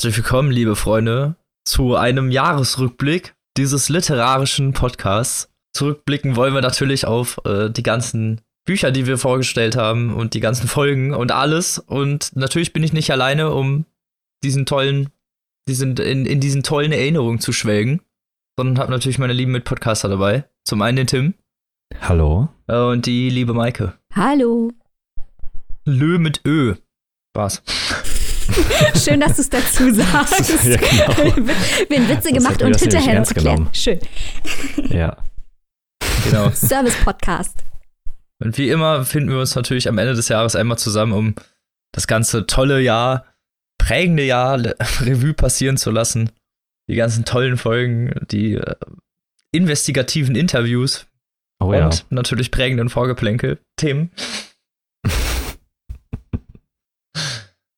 Herzlich willkommen, liebe Freunde, zu einem Jahresrückblick dieses literarischen Podcasts. Zurückblicken wollen wir natürlich auf äh, die ganzen Bücher, die wir vorgestellt haben und die ganzen Folgen und alles. Und natürlich bin ich nicht alleine, um diesen tollen, diesen, in, in diesen tollen Erinnerungen zu schwelgen, sondern habe natürlich meine lieben Mitpodcaster dabei. Zum einen den Tim. Hallo. Äh, und die liebe Maike. Hallo. Lö mit Ö. Spaß. Schön, dass du es dazu sagst. Ja, genau. Werden Witze Das gemacht und hinterher erklärt. genommen. Schön. Ja. Genau. Service-Podcast. Und wie immer finden wir uns natürlich am Ende des Jahres einmal zusammen, um das ganze tolle Jahr, prägende Jahr Revue passieren zu lassen. Die ganzen tollen Folgen, die äh, investigativen Interviews Oh ja. und natürlich prägenden Vorgeplänkel-Themen.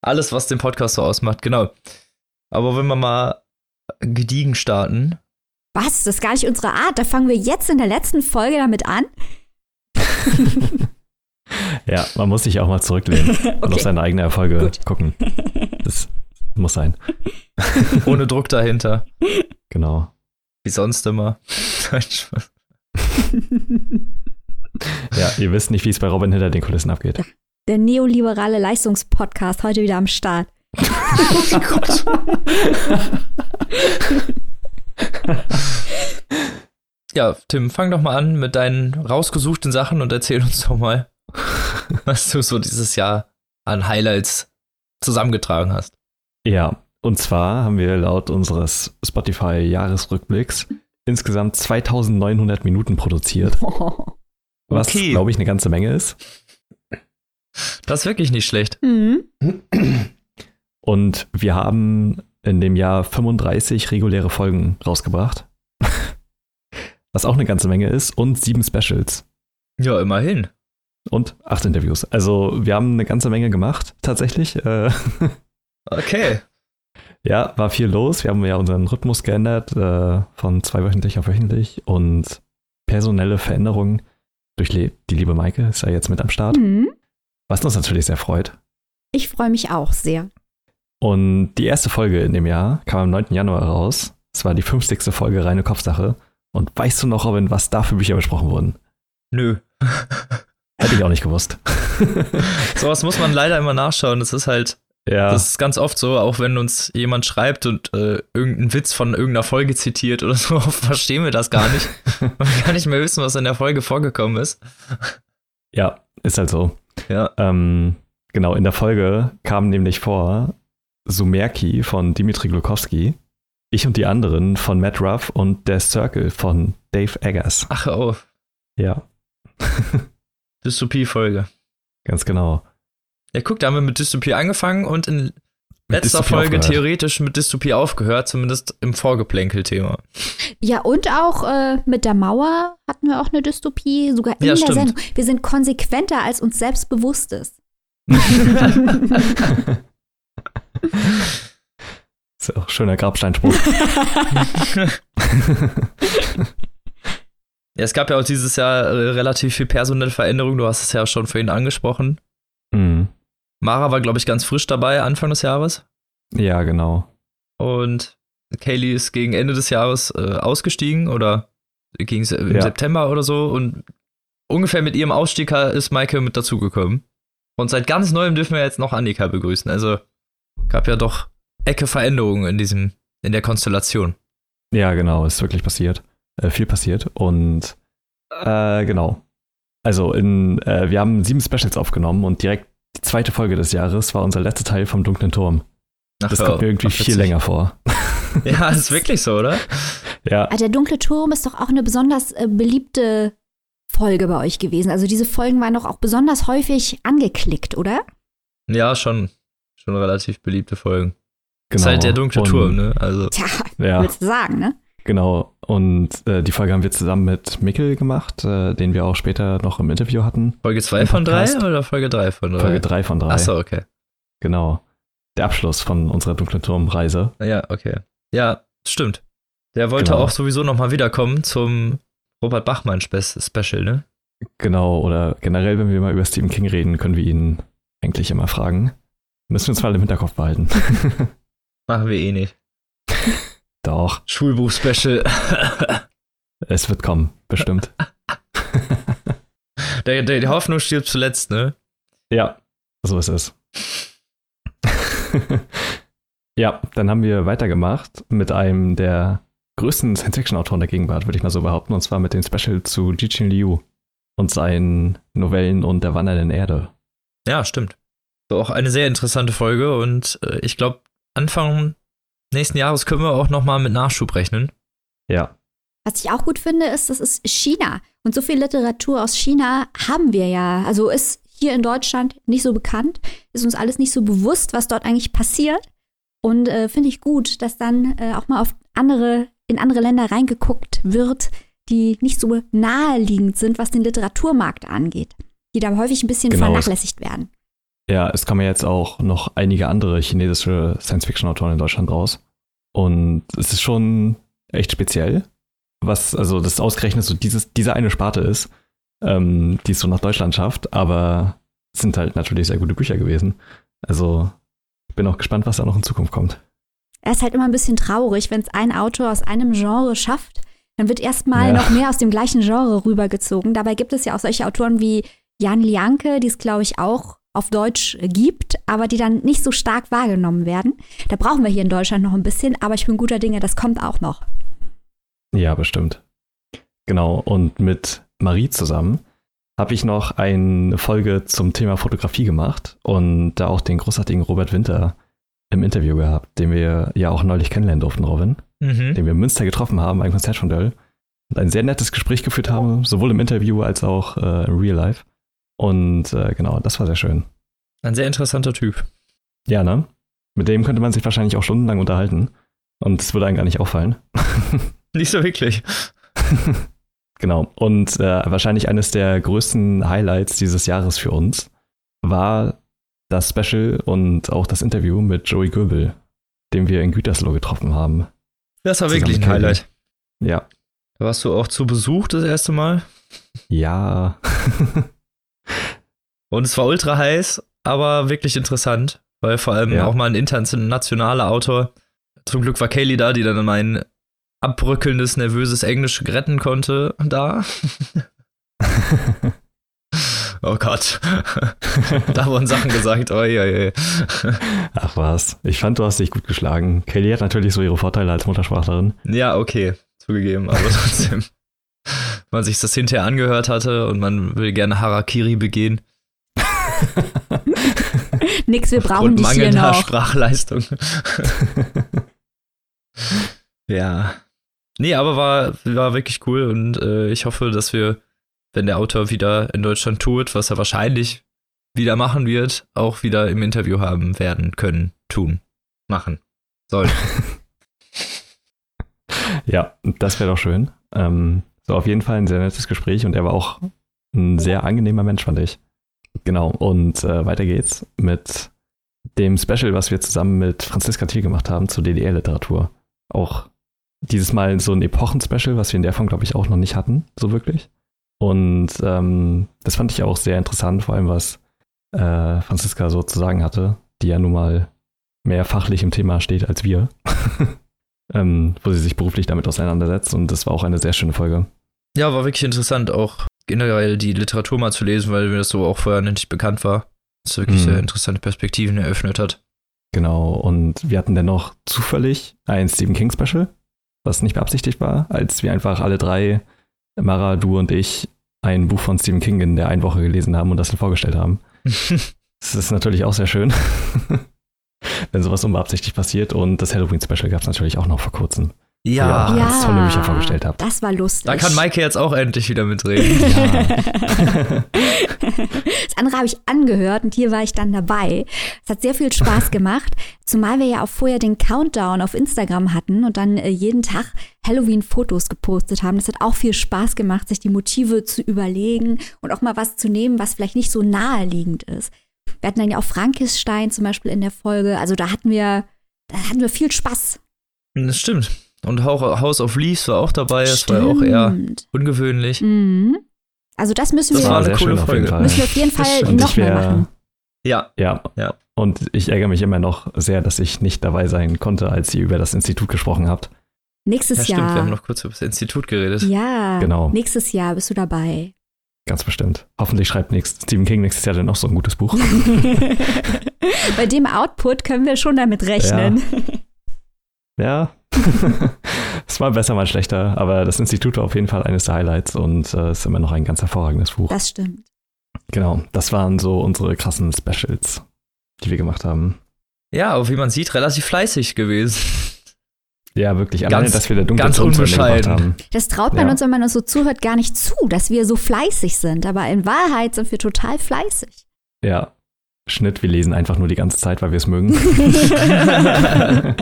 Alles, was den Podcast so ausmacht, genau. Aber wenn wir mal gediegen starten, Was? Das ist gar nicht unsere Art. Da fangen wir jetzt in der letzten Folge damit an. Ja, man muss sich auch mal zurücklehnen und auf Okay. seine eigene Erfolge Gut. gucken. Das muss sein. ohne Druck dahinter, Genau. wie sonst immer. Ja, ihr wisst nicht, wie es bei Robin hinter den Kulissen abgeht. Der neoliberale Leistungspodcast heute wieder am Start. oh Gott. Ja, Tim, fang doch mal an mit deinen rausgesuchten Sachen und erzähl uns doch mal, was du so dieses Jahr an Highlights zusammengetragen hast. Ja, und zwar haben wir laut unseres Spotify-Jahresrückblicks insgesamt 2900 Minuten produziert, was, Okay. glaube ich, eine ganze Menge ist. Das ist wirklich nicht schlecht. Mhm. Und wir haben in dem Jahr 35 reguläre Folgen rausgebracht. Was auch eine ganze Menge ist. Und sieben Specials. Ja, immerhin. Und acht Interviews. Also wir haben eine ganze Menge gemacht, tatsächlich. Äh, Okay. ja, war viel los. Wir haben ja unseren Rhythmus geändert äh, von zweiwöchentlich auf wöchentlich. Und personelle Veränderungen durch Le die liebe Maike ist ja jetzt mit am Start. Mhm. Was uns natürlich sehr freut. Ich freue mich auch sehr. Und die erste Folge in dem Jahr kam am 9. Januar raus. Es war die 50. Folge Reine Kopfsache. Und weißt du noch, Robin, was da für Bücher besprochen wurden? Nö. Hätte ich auch nicht gewusst. Sowas muss man leider immer nachschauen. Das ist halt, ja, das ist ganz oft so, auch wenn uns jemand schreibt und äh, irgendeinen Witz von irgendeiner Folge zitiert oder so, oft verstehen wir das gar nicht. Wir gar nicht mehr wissen, was in der Folge vorgekommen ist. ja, ist halt so. Ja. Ähm, genau, in der Folge kam nämlich vor Sumerki von Dimitri Glukowski, ich und die anderen von Matt Ruff und Der Circle von Dave Eggers. Ach, oh. Ja, Dystopie-Folge. ganz genau. Ja, guck, da haben wir mit Dystopie angefangen und in Mit letzter Dystopie Folge aufgehört. theoretisch mit Dystopie aufgehört, zumindest im Vorgeplänkel-Thema. Ja, und auch äh, mit der Mauer hatten wir auch eine Dystopie, sogar in Ja, der stimmt. Sendung. Wir sind konsequenter, als uns selbst bewusst ist. Ist auch ein schöner Grabsteinspruch. Ja, es gab ja auch dieses Jahr äh, relativ viel personelle Veränderung. Du hast es ja schon vorhin angesprochen. Mara war, glaube ich, ganz frisch dabei, Anfang des Jahres. Ja, genau. Und Kaylee ist gegen Ende des Jahres äh, ausgestiegen oder ging es im Ja. September oder so. Und ungefähr mit ihrem Ausstieg ist Maike mit dazugekommen. Und seit ganz neuem dürfen wir jetzt noch Annika begrüßen. Also gab ja doch Ecke Veränderungen in diesem, in der Konstellation. Ja, genau, ist wirklich passiert. Äh, viel passiert. Und äh, genau. Also in, äh, wir haben sieben Specials aufgenommen und direkt die zweite Folge des Jahres war unser letzter Teil vom Dunklen Turm. Ach, Das kommt mir irgendwie viel witzig. länger vor. Ja, ist wirklich so, oder? Ja, Ah, Der dunkle Turm ist doch auch eine besonders äh, beliebte Folge bei euch gewesen. Also diese Folgen waren doch auch besonders häufig angeklickt, oder? Ja, schon. Schon relativ beliebte Folgen. genau. Ist halt der dunkle Und- Turm, ne? Also. Tja, Ja, willst du sagen, ne? genau. Und äh, die Folge haben wir zusammen mit Mikkel gemacht, äh, den wir auch später noch im Interview hatten. Folge 2 Im von 3 Podcast. oder Folge 3 von 3? Folge 3 von 3. Achso, okay. Genau. Der Abschluss von unserer Dunklen Turm-Reise. Ja, okay. Ja, stimmt. Der wollte Genau. auch sowieso nochmal wiederkommen zum Robert Bachmann Spe Special, ne? Genau, oder generell, wenn wir mal über Stephen King reden, können wir ihn eigentlich immer fragen. Müssen wir uns mal im Hinterkopf behalten. Machen wir eh nicht. Doch, Schulbuch-Special. es wird kommen, bestimmt. der, der, die Hoffnung stirbt zuletzt, ne? ja, so ist es. ja, dann haben wir weitergemacht mit einem der größten Science-Fiction-Autoren der Gegenwart, würde ich mal so behaupten, und zwar mit dem Special zu Jichin Liu und seinen Novellen und der wandernden Erde. Ja, stimmt. Auch eine sehr interessante Folge und äh, ich glaube, Anfang nächsten Jahres können wir auch nochmal mit Nachschub rechnen. Ja, Was ich auch gut finde, ist, das ist China. Und so viel Literatur aus China haben wir ja. Also ist hier in Deutschland nicht so bekannt, ist uns alles nicht so bewusst, was dort eigentlich passiert. Und äh, finde ich gut, dass dann äh, auch mal auf andere, in andere Länder reingeguckt wird, die nicht so naheliegend sind, was den Literaturmarkt angeht. Die da häufig ein bisschen Genau. vernachlässigt werden. Ja, es kommen ja jetzt auch noch einige andere chinesische Science-Fiction-Autoren in Deutschland raus. Und es ist schon echt speziell, was, also das ausgerechnet so dieses, diese eine Sparte ist, ähm, die es so nach Deutschland schafft, aber es sind halt natürlich sehr gute Bücher gewesen. Also ich bin auch gespannt, was da noch in Zukunft kommt. Er ist halt immer ein bisschen traurig, wenn es ein Autor aus einem Genre schafft, dann wird erstmal Ja. noch mehr aus dem gleichen Genre rübergezogen. Dabei gibt es ja auch solche Autoren wie Jan Lianke, die es, glaube ich, auch auf Deutsch gibt, aber die dann nicht so stark wahrgenommen werden. Da brauchen wir hier in Deutschland noch ein bisschen, aber ich bin guter Dinge, das kommt auch noch. Ja, bestimmt. Genau, und mit Marie zusammen habe ich noch eine Folge zum Thema Fotografie gemacht und da auch den großartigen Robert Winter im Interview gehabt, den wir ja auch neulich kennenlernen durften, Robin, Mhm. den wir in Münster getroffen haben beim Konzert von Döll und ein sehr nettes Gespräch geführt haben, sowohl im Interview als auch äh, im Real Life. Und äh, genau, das war sehr schön. Ein sehr interessanter Typ. Ja, ne? Mit dem könnte man sich wahrscheinlich auch stundenlang unterhalten und es würde einem gar nicht auffallen. Nicht so wirklich. Genau. Und äh, wahrscheinlich eines der größten Highlights dieses Jahres für uns war das Special und auch das Interview mit Joey Goebel, den wir in Gütersloh getroffen haben. Das war Zusammen wirklich ein. Highlight. Ja. Warst du auch zu Besuch das erste Mal. Ja. Und es war ultra heiß, aber wirklich interessant, weil vor allem Ja. auch mal ein internationaler Autor. Zum Glück war Kaylee da, die dann mein abbröckelndes, nervöses Englisch retten konnte. Da. Oh Gott. da wurden Sachen gesagt. Ja, ja. Ach was. Ich fand, du hast dich gut geschlagen. Kelly hat natürlich so ihre Vorteile als Muttersprachlerin. ja, okay. Zugegeben, aber trotzdem. Wenn man sich das hinterher angehört hatte und man will gerne Harakiri begehen. Nix, wir brauchen und dich hier mangelnder noch. Sprachleistung. ja. Nee, aber war, war wirklich cool und äh, ich hoffe, dass wir, wenn der Autor wieder in Deutschland tourt, was er wahrscheinlich wieder machen wird, auch wieder im Interview haben werden können, tun, machen, sollen. Ja, das wäre doch schön. Ähm, so auf jeden Fall ein sehr nettes Gespräch und er war auch ein sehr angenehmer Mensch, fand ich. Genau, und äh, weiter geht's mit dem Special, was wir zusammen mit Franziska Thiel gemacht haben zur DDR-Literatur. Auch dieses Mal so ein Epochen-Special, was wir in der Form, glaube ich, auch noch nicht hatten, so wirklich. Und ähm, das fand ich auch sehr interessant, vor allem was äh, Franziska so zu sagen hatte, die ja nun mal mehr fachlich im Thema steht als wir. ähm, wo sie sich beruflich damit auseinandersetzt. Und das war auch eine sehr schöne Folge. ja, war wirklich interessant, auch generell die Literatur mal zu lesen, weil mir das so auch vorher nicht bekannt war. Das wirklich Mhm. sehr interessante Perspektiven eröffnet hat. Genau. Und wir hatten dann noch zufällig ein Stephen King Special, was nicht beabsichtigt war, als wir einfach alle drei, Mara, du und ich, ein Buch von Stephen King in der einen Woche gelesen haben und das dann vorgestellt haben. Das ist natürlich auch sehr schön, wenn sowas unbeabsichtigt passiert. Und das Halloween Special gab es natürlich auch noch vor kurzem. Ja, Ja. ganz tolle Bücher vorgestellt habt. Das war lustig. da kann Maike jetzt auch endlich wieder mitreden. Ja. Das andere habe ich angehört und hier war ich dann dabei. Es hat sehr viel Spaß gemacht, zumal wir ja auch vorher den Countdown auf Instagram hatten und dann äh, jeden Tag Halloween-Fotos gepostet haben. Das hat auch viel Spaß gemacht, sich die Motive zu überlegen und auch mal was zu nehmen, was vielleicht nicht so naheliegend ist. Wir hatten dann ja auch Frankenstein zum Beispiel in der Folge. Also da hatten wir, da hatten wir viel Spaß. Das stimmt. Und House of Leaves war auch dabei. Das war ja auch eher Stimmt. ungewöhnlich. Mhm. Also das müssen Das wir, war eine coole auf Folge. Fall. müssen wir auf jeden Fall stimmt. Nochmal machen. Ja, Ja, Ja. Und ich ärgere mich immer noch sehr, dass ich nicht dabei sein konnte, als ihr über das Institut gesprochen habt. Nächstes Ja, stimmt, Jahr. wir haben noch kurz über das Institut geredet. ja, Genau. nächstes Jahr bist du dabei. Ganz bestimmt. Hoffentlich schreibt nächst, Stephen King nächstes Jahr dann auch so ein gutes Buch. Bei dem Output können wir schon damit rechnen. Ja. es war besser, mal schlechter, aber das Institut war auf jeden Fall eines der Highlights und äh, ist immer noch ein ganz hervorragendes Buch. Das stimmt. Genau, das waren so unsere krassen Specials, die wir gemacht haben. Ja, aber wie man sieht, relativ fleißig gewesen. Ja, wirklich. Ganz- Alleine, dass wir der dunkle ganz unbescheiden. haben. Das traut man Ja. uns, wenn man uns so zuhört, gar nicht zu, dass wir so fleißig sind. Aber in Wahrheit sind wir total fleißig. Ja. Schnitt, wir lesen einfach nur die ganze Zeit, weil wir es mögen.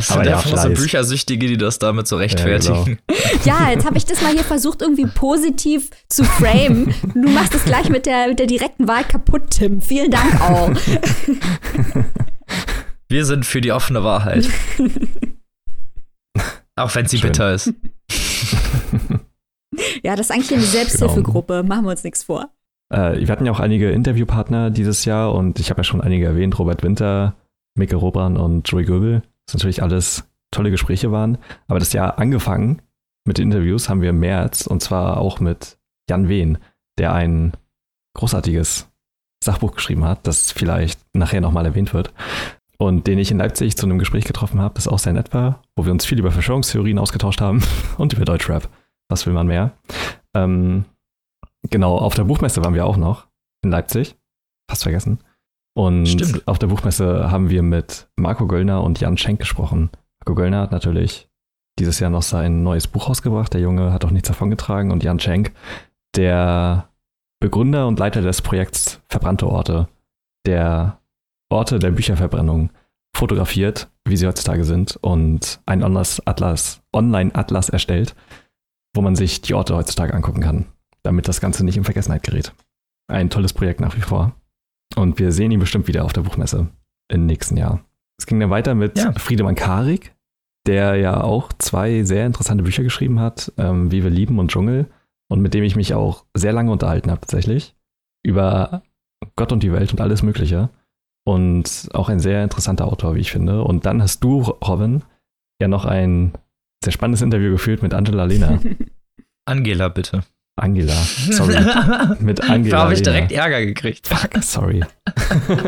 Das Aber sind ja, einfach so Fleiß. Büchersüchtige, die das damit so rechtfertigen. Ja, jetzt habe ich das mal hier versucht, irgendwie positiv zu framen. Du machst es gleich mit der, mit der direkten Wahl kaputt, Tim. Vielen Dank auch. Wir sind für die offene Wahrheit. Auch wenn sie Schön. bitter ist. Ja, das ist eigentlich eine Selbsthilfegruppe. Machen wir uns nichts vor. Äh, wir hatten ja auch einige Interviewpartner dieses Jahr und ich habe ja schon einige erwähnt, Robert Winter, Mikkel Robran und Joey Göbel. Das natürlich alles tolle Gespräche waren. Aber das Jahr angefangen mit den Interviews haben wir im März und zwar auch mit Jan Wehn, der ein großartiges Sachbuch geschrieben hat, das vielleicht nachher nochmal erwähnt wird. Und den ich in Leipzig zu einem Gespräch getroffen habe, das auch sehr nett war, wo wir uns viel über Verschwörungstheorien ausgetauscht haben und über Deutschrap. Was will man mehr? Ähm, Genau, auf der Buchmesse waren wir auch noch in Leipzig. Fast vergessen. Und Stimmt. auf der Buchmesse haben wir mit Marco Göllner und Jan Schenk gesprochen. Marco Göllner hat natürlich dieses Jahr noch sein neues Buch rausgebracht. Der Junge hat auch nichts davon getragen. Und Jan Schenk, der Begründer und Leiter des Projekts Verbrannte Orte, der Orte der Bücherverbrennung fotografiert, wie sie heutzutage sind, und ein Online-Atlas Online-Atlas erstellt, wo man sich die Orte heutzutage angucken kann damit das Ganze nicht in Vergessenheit gerät. Ein tolles Projekt nach wie vor. Und wir sehen ihn bestimmt wieder auf der Buchmesse im nächsten Jahr. Es ging dann weiter mit Ja. Friedemann Karik, der ja auch zwei sehr interessante Bücher geschrieben hat, ähm, Wie wir lieben und Dschungel, und mit dem ich mich auch sehr lange unterhalten habe tatsächlich, über Gott und die Welt und alles Mögliche. Und auch ein sehr interessanter Autor, wie ich finde. Und dann hast du, Robin, ja noch ein sehr spannendes Interview geführt mit Angela Lehner. Angela, bitte. Angela, sorry. Mit Angela. Da habe ich direkt Ärger gekriegt. Fuck, sorry.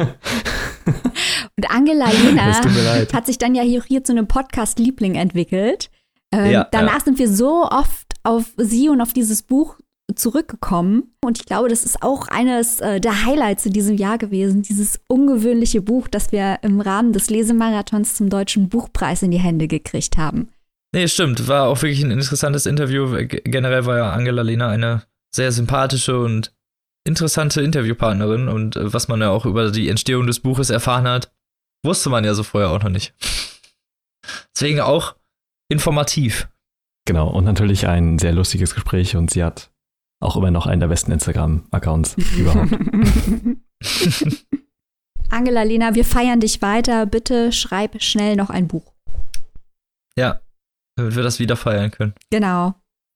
Und Angela leid. hat sich dann ja hier, hier zu einem Podcast-Liebling entwickelt. Ähm, Ja, danach ja. sind wir so oft auf sie und auf dieses Buch zurückgekommen. Und ich glaube, das ist auch eines äh, der Highlights in diesem Jahr gewesen. Dieses ungewöhnliche Buch, das wir im Rahmen des Lesemarathons zum Deutschen Buchpreis in die Hände gekriegt haben. Nee, stimmt. War auch wirklich ein interessantes Interview. G- Generell war ja Angela Lehner eine sehr sympathische und interessante Interviewpartnerin. Und äh, was man ja auch über die Entstehung des Buches erfahren hat, wusste man ja so vorher auch noch nicht. Deswegen auch informativ. Genau, und natürlich ein sehr lustiges Gespräch und sie hat auch immer noch einen der besten Instagram-Accounts überhaupt. Angela Lena, wir feiern dich weiter. Bitte schreib schnell noch ein Buch. Ja, damit wir das wieder feiern können. Genau.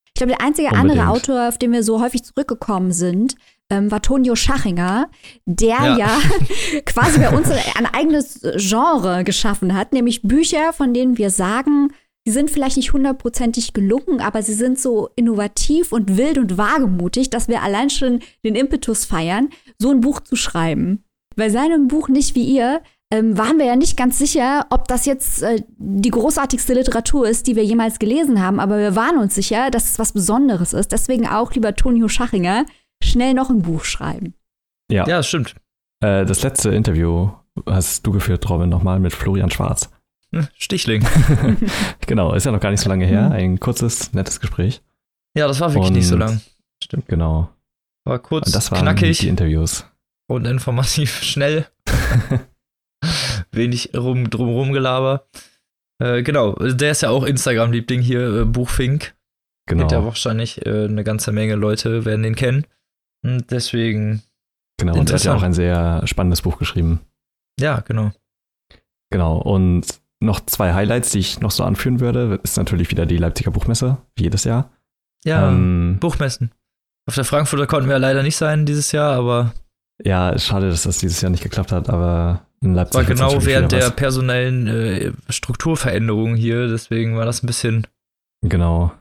Ich glaube, der einzige Unbedingt. andere Autor, auf den wir so häufig zurückgekommen sind, ähm, war Tonio Schachinger, der ja, Ja. quasi bei uns ein eigenes Genre geschaffen hat, nämlich Bücher, von denen wir sagen, die sind vielleicht nicht hundertprozentig gelungen, aber sie sind so innovativ und wild und wagemutig, dass wir allein schon den Impetus feiern, so ein Buch zu schreiben. Bei seinem Buch Nicht wie ihr ähm, waren wir ja nicht ganz sicher, ob das jetzt äh, die großartigste Literatur ist, die wir jemals gelesen haben, aber wir waren uns sicher, dass es was Besonderes ist. Deswegen auch, lieber Tonio Schachinger, schnell noch ein Buch schreiben. Ja, Ja, das stimmt. Äh, das letzte Interview hast du geführt, Robin, nochmal mit Florian Schwarz. Hm, Stichling. Genau, ist ja noch gar nicht so lange her. Ein kurzes, nettes Gespräch. Ja, das war wirklich nicht so Und- lang. Genau. War kurz, Das waren knackig die Interviews. und informativ schnell. Wenig rum, drumrum gelaber. Äh, genau, der ist ja auch Instagram-Liebling hier, äh, Buchfink. Genau. Kennt ja wahrscheinlich äh, eine ganze Menge Leute, werden den kennen. Und deswegen, Genau, und er hat ja auch ein sehr spannendes Buch geschrieben. ja, genau. Genau, und noch zwei Highlights, die ich noch so anführen würde, ist natürlich wieder die Leipziger Buchmesse, wie jedes Jahr. Ja, Ähm, Buchmessen. Auf der Frankfurter konnten wir ja leider nicht sein dieses Jahr, aber Ja, schade, dass das dieses Jahr nicht geklappt hat, aber in Leipzig. War genau während der was. personellen äh, Strukturveränderung hier, deswegen war das ein bisschen. Genau.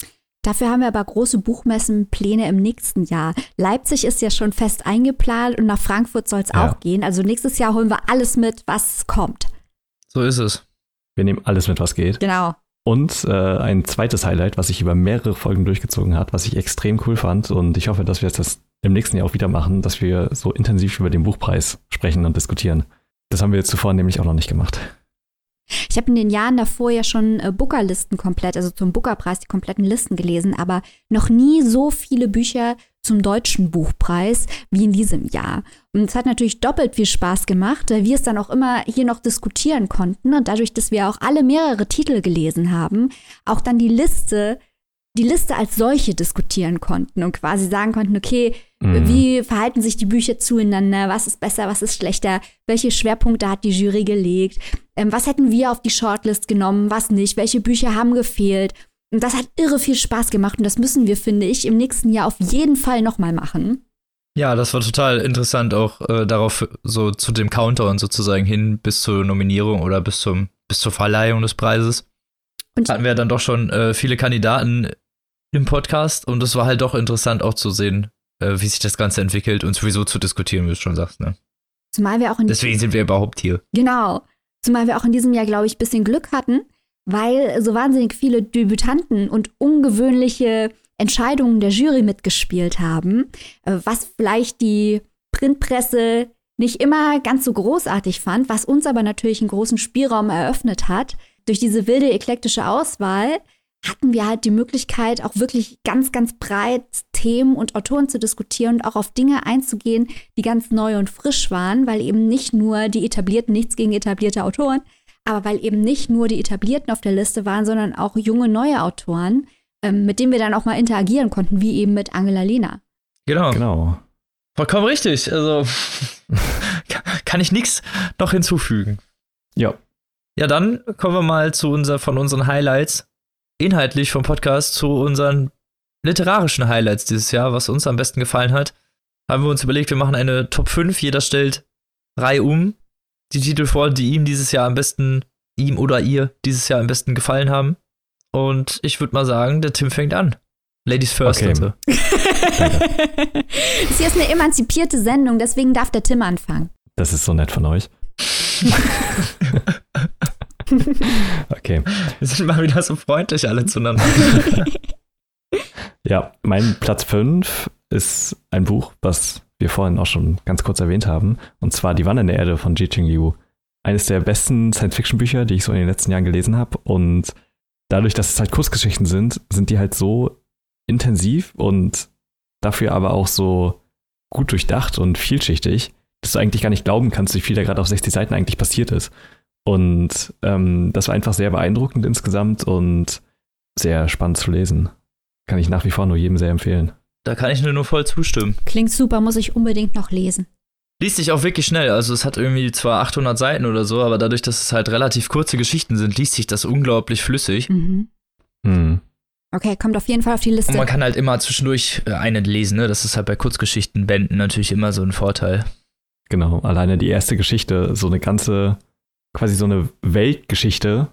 Dafür haben wir aber große Buchmessenpläne im nächsten Jahr. Leipzig ist ja schon fest eingeplant und nach Frankfurt soll es Ja. auch gehen. Also nächstes Jahr holen wir alles mit, was kommt. So ist es. Wir nehmen alles mit, was geht. Genau. Und äh, ein zweites Highlight, was sich über mehrere Folgen durchgezogen hat, was ich extrem cool fand. Und ich hoffe, dass wir das im nächsten Jahr auch wieder machen, dass wir so intensiv über den Buchpreis sprechen und diskutieren. Das haben wir jetzt zuvor nämlich auch noch nicht gemacht. Ich habe in den Jahren davor ja schon äh, Bookerlisten komplett, also zum Bookerpreis die kompletten Listen gelesen, aber noch nie so viele Bücher zum deutschen Buchpreis wie in diesem Jahr. Und es hat natürlich doppelt viel Spaß gemacht, weil wir es dann auch immer hier noch diskutieren konnten und dadurch, dass wir auch alle mehrere Titel gelesen haben, auch dann die Liste, die Liste als solche diskutieren konnten und quasi sagen konnten, okay, Mhm. wie verhalten sich die Bücher zueinander? Was ist besser, was ist schlechter? Welche Schwerpunkte hat die Jury gelegt? Ähm, was hätten wir auf die Shortlist genommen? Was nicht? Welche Bücher haben gefehlt? Und das hat irre viel Spaß gemacht und das müssen wir, finde ich, im nächsten Jahr auf jeden Fall nochmal machen. Ja, das war total interessant, auch äh, darauf so zu dem Countdown sozusagen hin bis zur Nominierung oder bis zum bis zur Verleihung des Preises. Und Hatten wir dann doch schon äh, viele Kandidaten im Podcast und es war halt doch interessant auch zu sehen, äh, wie sich das Ganze entwickelt und sowieso zu diskutieren, wie du schon sagst. Ne? zumal wir auch in Deswegen sind wir überhaupt hier. Genau. Zumal wir auch in diesem Jahr, glaube ich, ein bisschen Glück hatten, weil so wahnsinnig viele Debütanten und ungewöhnliche Entscheidungen der Jury mitgespielt haben, äh, was vielleicht die Printpresse nicht immer ganz so großartig fand, was uns aber natürlich einen großen Spielraum eröffnet hat. Durch diese wilde, eklektische Auswahl hatten wir halt die Möglichkeit, auch wirklich ganz, ganz breit Themen und Autoren zu diskutieren und auch auf Dinge einzugehen, die ganz neu und frisch waren, weil eben nicht nur die etablierten, nichts gegen etablierte Autoren, aber weil eben nicht nur die etablierten auf der Liste waren, sondern auch junge, neue Autoren, ähm, mit denen wir dann auch mal interagieren konnten, wie eben mit Angela Lehner. Genau. Genau. Vollkommen richtig. Also kann ich nichts noch hinzufügen. Ja. Ja, dann kommen wir mal zu unser, von unseren Highlights, inhaltlich vom Podcast, zu unseren literarischen Highlights dieses Jahr, was uns am besten gefallen hat. Haben wir uns überlegt, wir machen eine Top 5, jeder stellt drei um, die Titel vor, die ihm dieses Jahr am besten, ihm oder ihr dieses Jahr am besten gefallen haben. Und ich würde mal sagen, der Tim fängt an. Ladies first, Okay. bitte. Das hier ist eine emanzipierte Sendung, deswegen darf der Tim anfangen. Das ist so nett von euch. okay. Wir sind mal wieder so freundlich alle zueinander. Ja, mein Platz 5 ist ein Buch, was wir vorhin auch schon ganz kurz erwähnt haben, und zwar Die Wanne in der Erde von Ji-Ching Liu. Eines der besten Science-Fiction-Bücher, die ich so in den letzten Jahren gelesen habe. Und dadurch, dass es halt Kurzgeschichten sind, sind die halt so intensiv und dafür aber auch so gut durchdacht und vielschichtig, dass du eigentlich gar nicht glauben kannst, wie viel da gerade auf 60 Seiten eigentlich passiert ist. Und ähm, das war einfach sehr beeindruckend insgesamt und sehr spannend zu lesen. Kann ich nach wie vor nur jedem sehr empfehlen. Da kann ich nur, nur voll zustimmen. Klingt super, muss ich unbedingt noch lesen. Liest sich auch wirklich schnell. Also es hat irgendwie zwar 800 Seiten oder so, aber dadurch, dass es halt relativ kurze Geschichten sind, liest sich das unglaublich flüssig. Mhm. Hm. Okay, kommt auf jeden Fall auf die Und Liste. man kann halt immer zwischendurch äh, eine lesen, ne? Das ist halt bei Kurzgeschichtenbänden natürlich immer so ein Vorteil. Genau, alleine die erste Geschichte, so eine ganze, quasi so eine Weltgeschichte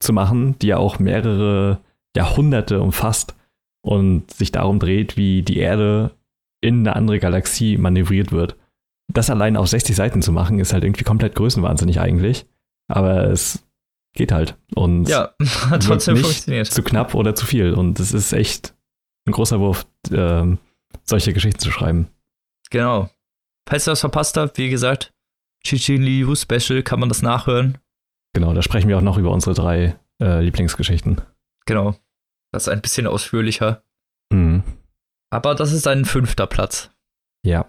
zu machen, die ja auch mehrere Jahrhunderte umfasst und sich darum dreht, wie die Erde in eine andere Galaxie manövriert wird. Das allein auf 60 Seiten zu machen, ist halt irgendwie komplett größenwahnsinnig eigentlich. Aber es geht halt. Und Ja, hat trotzdem nicht funktioniert. zu knapp oder zu viel. Und es ist echt ein großer Wurf, ähm, solche Geschichten zu schreiben. Genau. Falls ihr das verpasst habt, wie gesagt, Chichin Liu Special kann man das nachhören. Genau, da sprechen wir auch noch über unsere drei äh, Lieblingsgeschichten. Genau. Das ist ein bisschen ausführlicher. Mhm. Aber das ist ein fünfter Platz. Ja.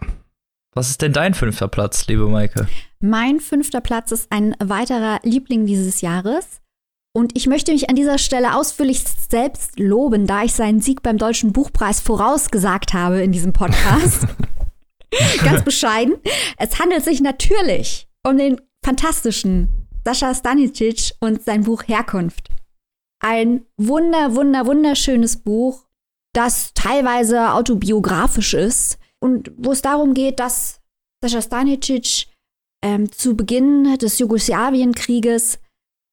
Was ist denn dein fünfter Platz, liebe Maike? Mein fünfter Platz ist ein weiterer Liebling dieses Jahres. Und ich möchte mich an dieser Stelle ausführlich selbst loben, da ich seinen Sieg beim Deutschen Buchpreis vorausgesagt habe in diesem Podcast. Ganz bescheiden. Es handelt sich natürlich um den fantastischen Sascha Stanicic und sein Buch Herkunft. Ein wunder, wunder, wunderschönes Buch, das teilweise autobiografisch ist und wo es darum geht, dass Sascha Stanicic ähm, zu Beginn des Jugoslawienkrieges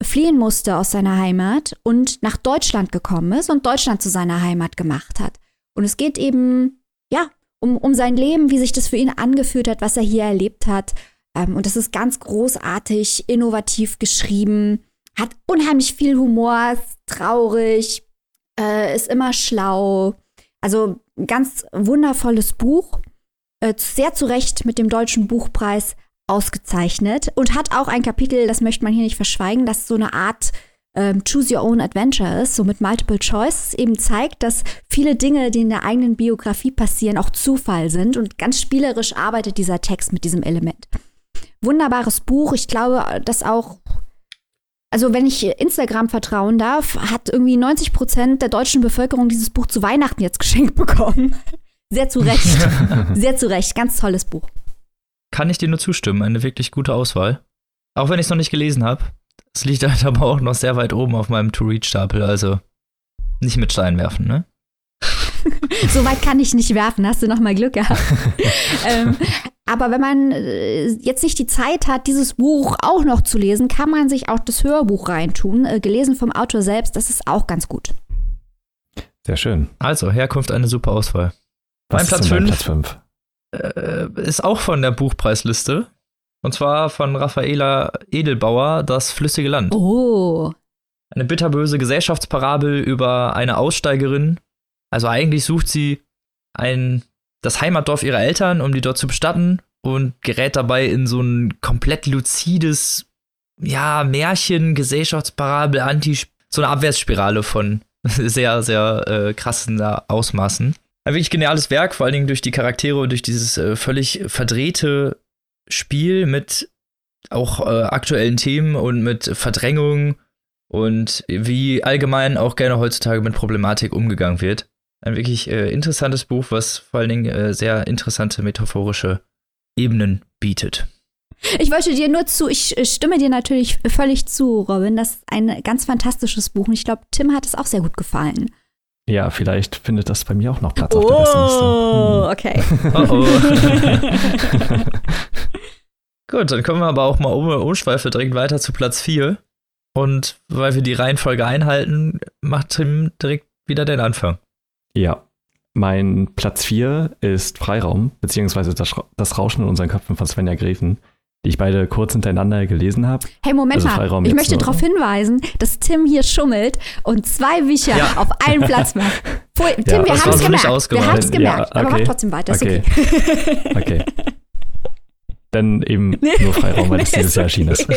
fliehen musste aus seiner Heimat und nach Deutschland gekommen ist und Deutschland zu seiner Heimat gemacht hat. Und es geht eben, ja, um, um sein Leben, wie sich das für ihn angefühlt hat, was er hier erlebt hat. Ähm, und das ist ganz großartig, innovativ geschrieben, hat unheimlich viel Humor, ist traurig, äh, ist immer schlau. Also ein ganz wundervolles Buch, äh, sehr zu Recht mit dem Deutschen Buchpreis ausgezeichnet und hat auch ein Kapitel, das möchte man hier nicht verschweigen, das so eine Art ähm, Choose Your Own Adventure ist, so mit Multiple Choice, eben zeigt, dass viele Dinge, die in der eigenen Biografie passieren, auch Zufall sind und ganz spielerisch arbeitet dieser Text mit diesem Element. Wunderbares Buch, ich glaube, dass auch also wenn ich Instagram vertrauen darf, hat irgendwie 90 Prozent der deutschen Bevölkerung dieses Buch zu Weihnachten jetzt geschenkt bekommen. Sehr zu Recht. Sehr zu Recht. Ganz tolles Buch kann ich dir nur zustimmen. Eine wirklich gute Auswahl. Auch wenn ich es noch nicht gelesen habe. Es liegt halt aber auch noch sehr weit oben auf meinem To-Read-Stapel, also nicht mit Stein werfen, ne? so weit kann ich nicht werfen, hast du noch mal Glück gehabt. ähm, aber wenn man äh, jetzt nicht die Zeit hat, dieses Buch auch noch zu lesen, kann man sich auch das Hörbuch reintun, äh, gelesen vom Autor selbst. Das ist auch ganz gut. Sehr schön. Also, Herkunft eine super Auswahl. Was mein Platz 5 äh, ist auch von der Buchpreisliste. Und zwar von Raffaela Edelbauer, Das flüssige Land. Oh. Eine bitterböse Gesellschaftsparabel über eine Aussteigerin. Also eigentlich sucht sie ein, das Heimatdorf ihrer Eltern, um die dort zu bestatten und gerät dabei in so ein komplett luzides, ja, Märchen, Gesellschaftsparabel, Anti, so eine Abwärtsspirale von sehr, sehr äh, krassen Ausmaßen. Ein wirklich geniales Werk, vor allen Dingen durch die Charaktere und durch dieses äh, völlig verdrehte Spiel mit auch äh, aktuellen Themen und mit Verdrängung und wie allgemein auch gerne heutzutage mit Problematik umgegangen wird. Ein wirklich äh, interessantes Buch, was vor allen Dingen äh, sehr interessante metaphorische Ebenen bietet. Ich wollte dir nur zu, ich stimme dir natürlich völlig zu, Robin. Das ist ein ganz fantastisches Buch und ich glaube, Tim hat es auch sehr gut gefallen. Ja, vielleicht findet das bei mir auch noch Platz oh, auf der Bestenliste. Hm. okay. Oh oh. Gut, dann kommen wir aber auch mal ohne Umschweife direkt weiter zu Platz 4. Und weil wir die Reihenfolge einhalten, macht Tim direkt wieder den Anfang. Ja. Mein Platz 4 ist Freiraum, beziehungsweise das, das Rauschen in unseren Köpfen von Svenja Grefen die ich beide kurz hintereinander gelesen habe. Hey, Moment also mal, ich möchte darauf hinweisen, dass Tim hier schummelt und zwei Bücher ja. auf einen Platz macht. Tim, ja, wir haben es gemerkt. Wir haben es gemerkt, ja, okay. aber mach trotzdem weiter. Okay. okay. okay. Dann eben nur Freiraum, weil es dieses Jahr erschienen ist.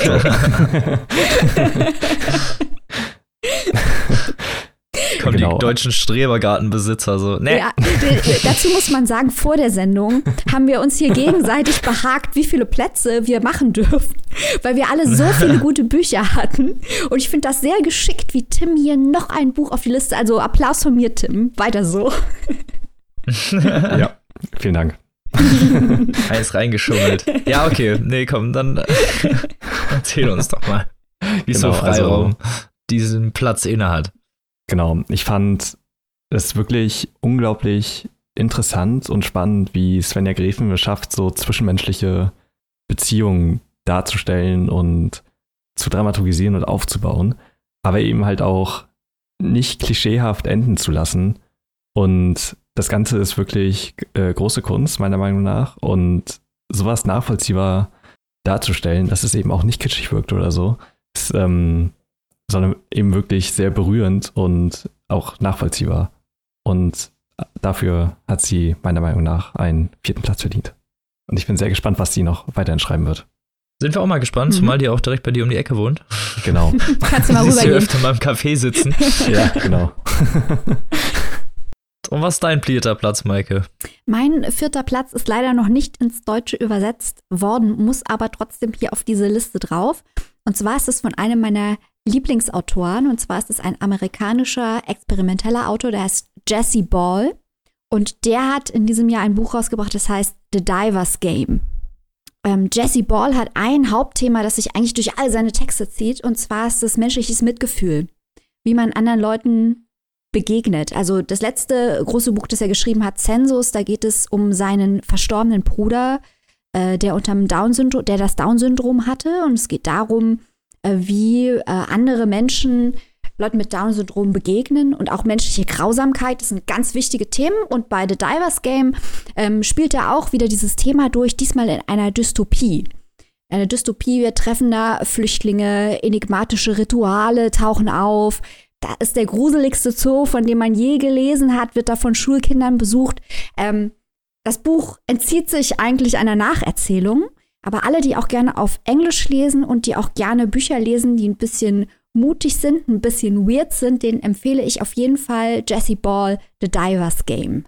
Kommen genau. die deutschen Strebergartenbesitzer so. Nee. Ja, dazu muss man sagen, vor der Sendung haben wir uns hier gegenseitig behagt, wie viele Plätze wir machen dürfen, weil wir alle so viele gute Bücher hatten. Und ich finde das sehr geschickt, wie Tim hier noch ein Buch auf die Liste. Also Applaus von mir, Tim. Weiter so. ja, vielen Dank. Eins reingeschummelt. Ja, okay. Nee, komm, dann erzähl uns doch mal, wie genau, so Freiraum also, diesen Platz innehat. Genau, ich fand es wirklich unglaublich interessant und spannend, wie Svenja Grefen es schafft, so zwischenmenschliche Beziehungen darzustellen und zu dramaturgisieren und aufzubauen, aber eben halt auch nicht klischeehaft enden zu lassen. Und das Ganze ist wirklich äh, große Kunst, meiner Meinung nach. Und sowas nachvollziehbar darzustellen, dass es eben auch nicht kitschig wirkt oder so, ist ähm, sondern eben wirklich sehr berührend und auch nachvollziehbar. Und dafür hat sie meiner Meinung nach einen vierten Platz verdient. Und ich bin sehr gespannt, was sie noch weiterhin schreiben wird. Sind wir auch mal gespannt, mhm. zumal die auch direkt bei dir um die Ecke wohnt. Genau. Kannst du mal rübergehen. öfter mal im Café sitzen. ja, genau. Und was ist dein vierter Platz, Maike? Mein vierter Platz ist leider noch nicht ins Deutsche übersetzt worden, muss aber trotzdem hier auf diese Liste drauf. Und zwar ist es von einem meiner Lieblingsautoren. Und zwar ist es ein amerikanischer experimenteller Autor, der heißt Jesse Ball. Und der hat in diesem Jahr ein Buch rausgebracht, das heißt The Diver's Game. Ähm, Jesse Ball hat ein Hauptthema, das sich eigentlich durch all seine Texte zieht. Und zwar ist das menschliches Mitgefühl. Wie man anderen Leuten begegnet. Also das letzte große Buch, das er geschrieben hat, Census, da geht es um seinen verstorbenen Bruder, äh, der unterm Down-Syndrom, der das Down-Syndrom hatte. Und es geht darum, äh, wie äh, andere Menschen Leuten mit Down-Syndrom begegnen und auch menschliche Grausamkeit. Das sind ganz wichtige Themen. Und bei The Divers Game ähm, spielt er auch wieder dieses Thema durch, diesmal in einer Dystopie. Eine Dystopie, wir treffen da Flüchtlinge, enigmatische Rituale tauchen auf. Da ist der gruseligste Zoo, von dem man je gelesen hat, wird da von Schulkindern besucht. Ähm, das Buch entzieht sich eigentlich einer Nacherzählung, aber alle, die auch gerne auf Englisch lesen und die auch gerne Bücher lesen, die ein bisschen mutig sind, ein bisschen weird sind, den empfehle ich auf jeden Fall Jesse Ball, The Divers Game.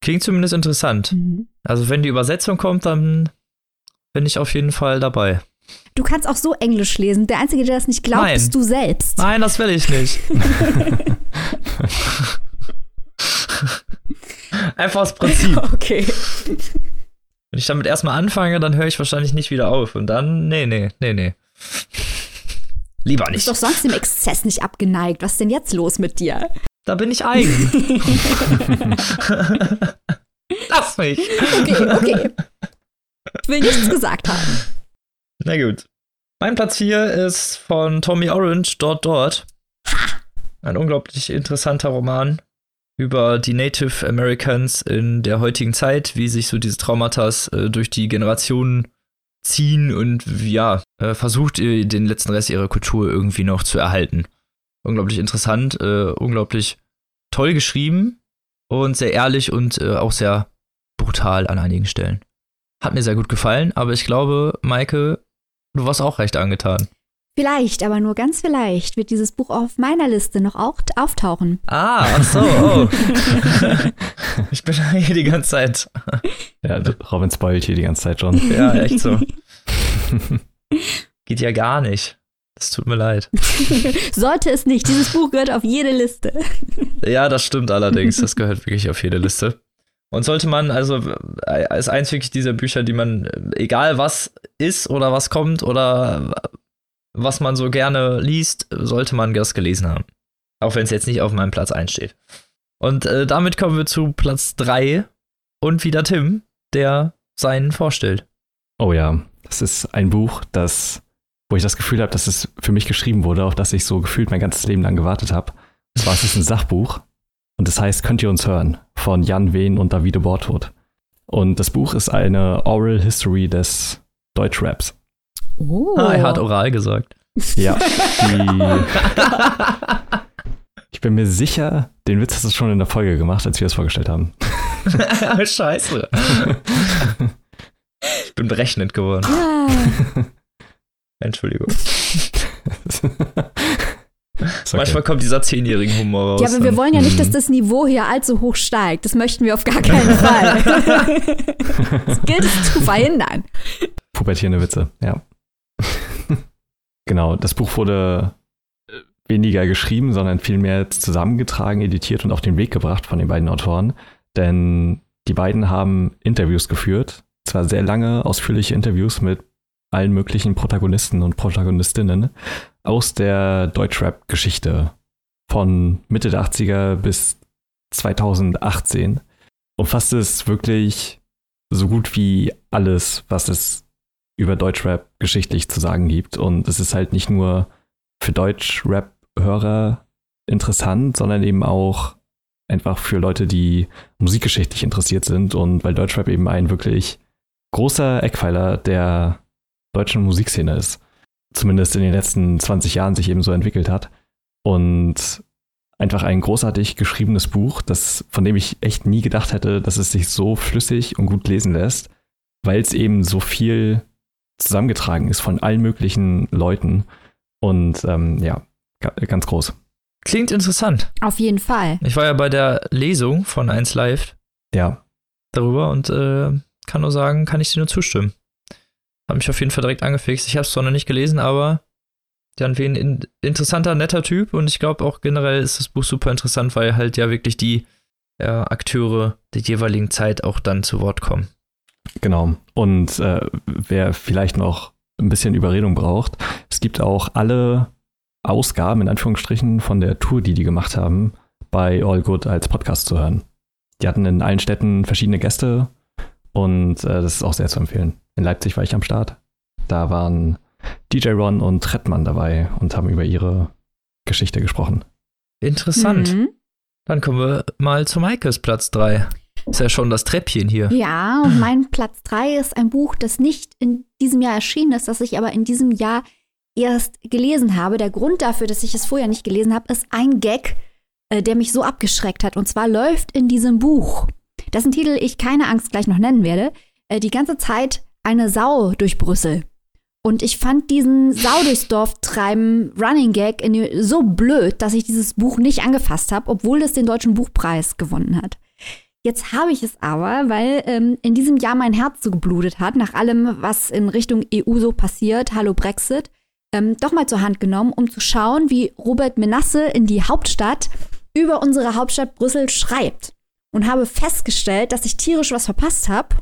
Klingt zumindest interessant. Mhm. Also wenn die Übersetzung kommt, dann bin ich auf jeden Fall dabei. Du kannst auch so Englisch lesen. Der Einzige, der das nicht glaubt, Nein. bist du selbst. Nein, das will ich nicht. Einfach das Prinzip. Okay. Wenn ich damit erstmal anfange, dann höre ich wahrscheinlich nicht wieder auf. Und dann, nee, nee, nee, nee. Lieber nicht. Du bist doch sonst dem Exzess nicht abgeneigt. Was ist denn jetzt los mit dir? Da bin ich eigen. Lass mich. Okay, okay. Ich will nichts gesagt haben. Na gut. Mein Platz 4 ist von Tommy Orange, Dort Dort. Ein unglaublich interessanter Roman über die Native Americans in der heutigen Zeit, wie sich so diese Traumata äh, durch die Generationen ziehen und ja, äh, versucht den letzten Rest ihrer Kultur irgendwie noch zu erhalten. Unglaublich interessant, äh, unglaublich toll geschrieben und sehr ehrlich und äh, auch sehr brutal an einigen Stellen. Hat mir sehr gut gefallen, aber ich glaube, Maike, du warst auch recht angetan. Vielleicht, aber nur ganz vielleicht, wird dieses Buch auf meiner Liste noch auch auftauchen. Ah, ach so, oh. ich bin hier die ganze Zeit. Ja, Robin spoilt hier die ganze Zeit schon. Ja, echt so. Geht ja gar nicht. Das tut mir leid. Sollte es nicht. Dieses Buch gehört auf jede Liste. Ja, das stimmt allerdings. Das gehört wirklich auf jede Liste. Und sollte man, also als eins wirklich dieser Bücher, die man, egal was ist oder was kommt oder was man so gerne liest, sollte man das gelesen haben. Auch wenn es jetzt nicht auf meinem Platz 1 steht. Und äh, damit kommen wir zu Platz 3 und wieder Tim, der seinen vorstellt. Oh ja, das ist ein Buch, das, wo ich das Gefühl habe, dass es für mich geschrieben wurde, auf das ich so gefühlt mein ganzes Leben lang gewartet habe. Zwar es ist ein Sachbuch und das heißt Könnt ihr uns hören von Jan Wehn und Davide Bortwood. Und das Buch ist eine Oral History des Deutschraps. Oh. Ah, er hat oral gesagt. Ja. ich bin mir sicher, den Witz hast du schon in der Folge gemacht, als wir es vorgestellt haben. Scheiße. ich bin berechnend geworden. Ja. Entschuldigung. Okay. Manchmal kommt dieser zehnjährige Humor raus. Ja, aber wir wollen ja nicht, dass mhm. das Niveau hier allzu hoch steigt. Das möchten wir auf gar keinen Fall. das gilt es zu verhindern. Pubertierende Witze, ja. Genau, das Buch wurde äh, weniger geschrieben, sondern vielmehr zusammengetragen, editiert und auf den Weg gebracht von den beiden Autoren. Denn die beiden haben Interviews geführt, zwar sehr lange, ausführliche Interviews mit allen möglichen Protagonisten und Protagonistinnen aus der Deutschrap-Geschichte von Mitte der 80er bis 2018 umfasst es wirklich so gut wie alles, was es über Deutschrap geschichtlich zu sagen gibt. Und es ist halt nicht nur für Deutschrap-Hörer interessant, sondern eben auch einfach für Leute, die musikgeschichtlich interessiert sind und weil Deutschrap eben ein wirklich großer Eckpfeiler der deutschen Musikszene ist. Zumindest in den letzten 20 Jahren sich eben so entwickelt hat. Und einfach ein großartig geschriebenes Buch, das, von dem ich echt nie gedacht hätte, dass es sich so flüssig und gut lesen lässt, weil es eben so viel zusammengetragen ist von allen möglichen Leuten. Und ähm, ja, ganz groß. Klingt interessant. Auf jeden Fall. Ich war ja bei der Lesung von 1 Live. Ja. Darüber und äh, kann nur sagen, kann ich dir nur zustimmen. Hat mich auf jeden Fall direkt angefixt. Ich habe es zwar noch nicht gelesen, aber Jan Wien, ein interessanter, netter Typ und ich glaube auch generell ist das Buch super interessant, weil halt ja wirklich die ja, Akteure der jeweiligen Zeit auch dann zu Wort kommen. Genau. Und äh, wer vielleicht noch ein bisschen Überredung braucht, es gibt auch alle Ausgaben in Anführungsstrichen von der Tour, die die gemacht haben, bei All Good als Podcast zu hören. Die hatten in allen Städten verschiedene Gäste und äh, das ist auch sehr zu empfehlen. In Leipzig war ich am Start. Da waren DJ Ron und Trettmann dabei und haben über ihre Geschichte gesprochen. Interessant. Mhm. Dann kommen wir mal zu Maikes Platz 3. Ist ja schon das Treppchen hier. Ja, und mein Platz 3 ist ein Buch, das nicht in diesem Jahr erschienen ist, das ich aber in diesem Jahr erst gelesen habe. Der Grund dafür, dass ich es vorher nicht gelesen habe, ist ein Gag, äh, der mich so abgeschreckt hat. Und zwar läuft in diesem Buch, dessen Titel ich keine Angst gleich noch nennen werde, äh, die ganze Zeit eine Sau durch Brüssel. Und ich fand diesen Sau durchs Dorf treiben Running Gag so blöd, dass ich dieses Buch nicht angefasst habe, obwohl es den Deutschen Buchpreis gewonnen hat. Jetzt habe ich es aber, weil ähm, in diesem Jahr mein Herz so geblutet hat, nach allem, was in Richtung EU so passiert, hallo Brexit, ähm, doch mal zur Hand genommen, um zu schauen, wie Robert Menasse in die Hauptstadt über unsere Hauptstadt Brüssel schreibt. Und habe festgestellt, dass ich tierisch was verpasst habe.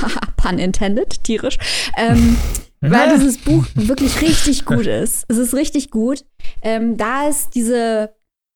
Haha, pun intended, tierisch. Ähm, weil dieses Buch wirklich richtig gut ist. Es ist richtig gut. Ähm, da ist diese,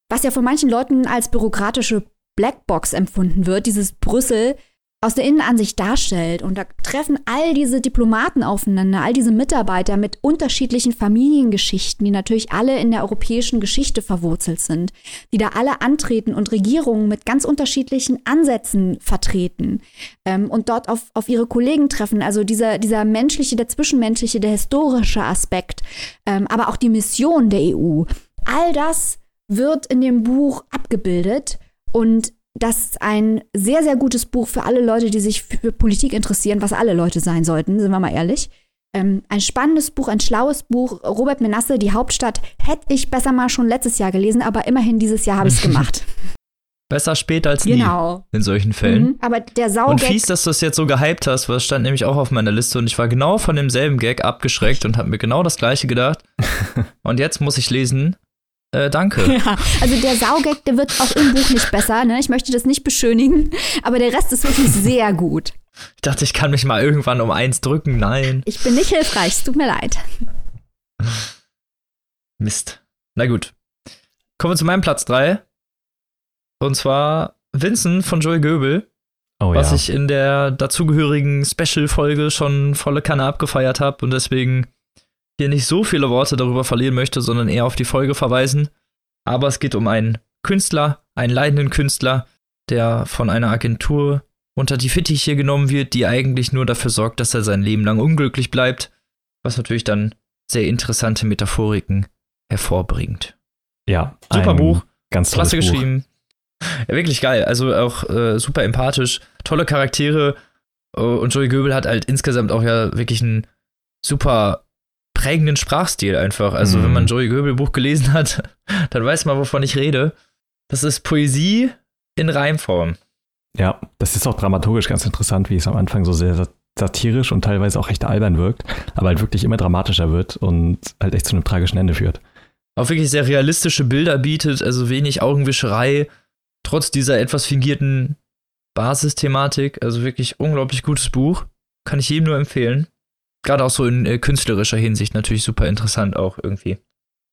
was ja von manchen Leuten als bürokratische Blackbox empfunden wird, dieses Brüssel aus der Innenansicht darstellt. Und da treffen all diese Diplomaten aufeinander, all diese Mitarbeiter mit unterschiedlichen Familiengeschichten, die natürlich alle in der europäischen Geschichte verwurzelt sind, die da alle antreten und Regierungen mit ganz unterschiedlichen Ansätzen vertreten ähm, und dort auf, auf ihre Kollegen treffen. Also dieser, dieser menschliche, der zwischenmenschliche, der historische Aspekt, ähm, aber auch die Mission der EU. All das wird in dem Buch abgebildet. Und das ist ein sehr, sehr gutes Buch für alle Leute, die sich für Politik interessieren, was alle Leute sein sollten, sind wir mal ehrlich. Ähm, ein spannendes Buch, ein schlaues Buch. Robert Menasse, die Hauptstadt, hätte ich besser mal schon letztes Jahr gelesen, aber immerhin dieses Jahr habe ich es gemacht. Besser spät als nie genau. in solchen Fällen. Mhm, aber der Sau Und fies, dass du es jetzt so gehypt hast, weil es stand nämlich auch auf meiner Liste und ich war genau von demselben Gag abgeschreckt und habe mir genau das gleiche gedacht. und jetzt muss ich lesen, äh, danke. Ja, also der Saugag, der wird auch im Buch nicht besser, ne? Ich möchte das nicht beschönigen, aber der Rest ist wirklich sehr gut. Ich dachte, ich kann mich mal irgendwann um eins drücken. Nein. Ich bin nicht hilfreich, es tut mir leid. Mist. Na gut. Kommen wir zu meinem Platz 3. Und zwar Vincent von Joey Göbel, Oh was ja. ich in der dazugehörigen Special-Folge schon volle Kanne abgefeiert habe und deswegen hier nicht so viele Worte darüber verlieren möchte, sondern eher auf die Folge verweisen. Aber es geht um einen Künstler, einen leidenden Künstler, der von einer Agentur unter die Fittiche genommen wird, die eigentlich nur dafür sorgt, dass er sein Leben lang unglücklich bleibt, was natürlich dann sehr interessante Metaphoriken hervorbringt. ja, Super Buch, Ganz tolles klasse Buch. geschrieben. Ja, wirklich geil. Also auch äh, super empathisch, tolle Charaktere. Äh, und Joey Göbel hat halt insgesamt auch ja wirklich einen super prägenden Sprachstil einfach. Also, Mhm. wenn man Joey Göbel Buch gelesen hat, dann weiß man, wovon ich rede. Das ist Poesie in Reimform. Ja, das ist auch dramaturgisch ganz interessant, wie es am Anfang so sehr satirisch und teilweise auch recht albern wirkt, aber halt wirklich immer dramatischer wird und halt echt zu einem tragischen Ende führt. Auch wirklich sehr realistische Bilder bietet, also wenig Augenwischerei, trotz dieser etwas fingierten Basisthematik. Also wirklich unglaublich gutes Buch. Kann ich jedem nur empfehlen. Gerade auch so in äh, künstlerischer Hinsicht natürlich super interessant auch irgendwie.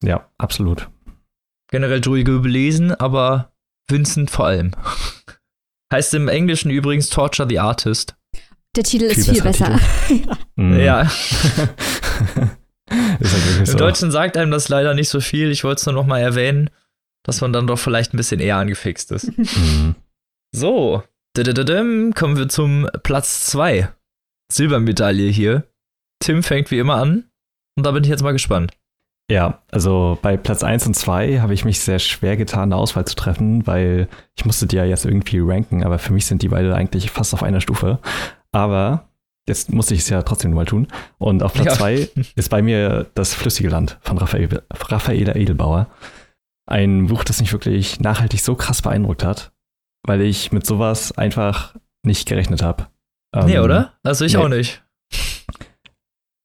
Ja, absolut. Generell Joey Göbel lesen, aber Vincent vor allem. heißt im Englischen übrigens Torture the Artist. Der Titel ist Viel viel besserer besser. Mhm. Ja, halt im so. Deutschen sagt einem das leider nicht so viel. Ich wollte es nur noch mal erwähnen, dass man dann doch vielleicht ein bisschen eher angefixt ist. Mhm. So, kommen wir zum Platz 2. Silbermedaille hier. Tim fängt wie immer an. Und da bin ich jetzt mal gespannt. Ja, also bei Platz 1 und 2 habe ich mich sehr schwer getan, eine Auswahl zu treffen, weil ich musste die ja jetzt irgendwie ranken, aber für mich sind die beide eigentlich fast auf einer Stufe. Aber jetzt musste ich es ja trotzdem mal tun. Und auf Platz Ja. 2 ist bei mir das Flüssige Land von Raphael, Raffaela Edelbauer. Ein Buch, das mich wirklich nachhaltig so krass beeindruckt hat, weil ich mit sowas einfach nicht gerechnet habe. nee, Ähm, oder? Also ich nee. auch nicht.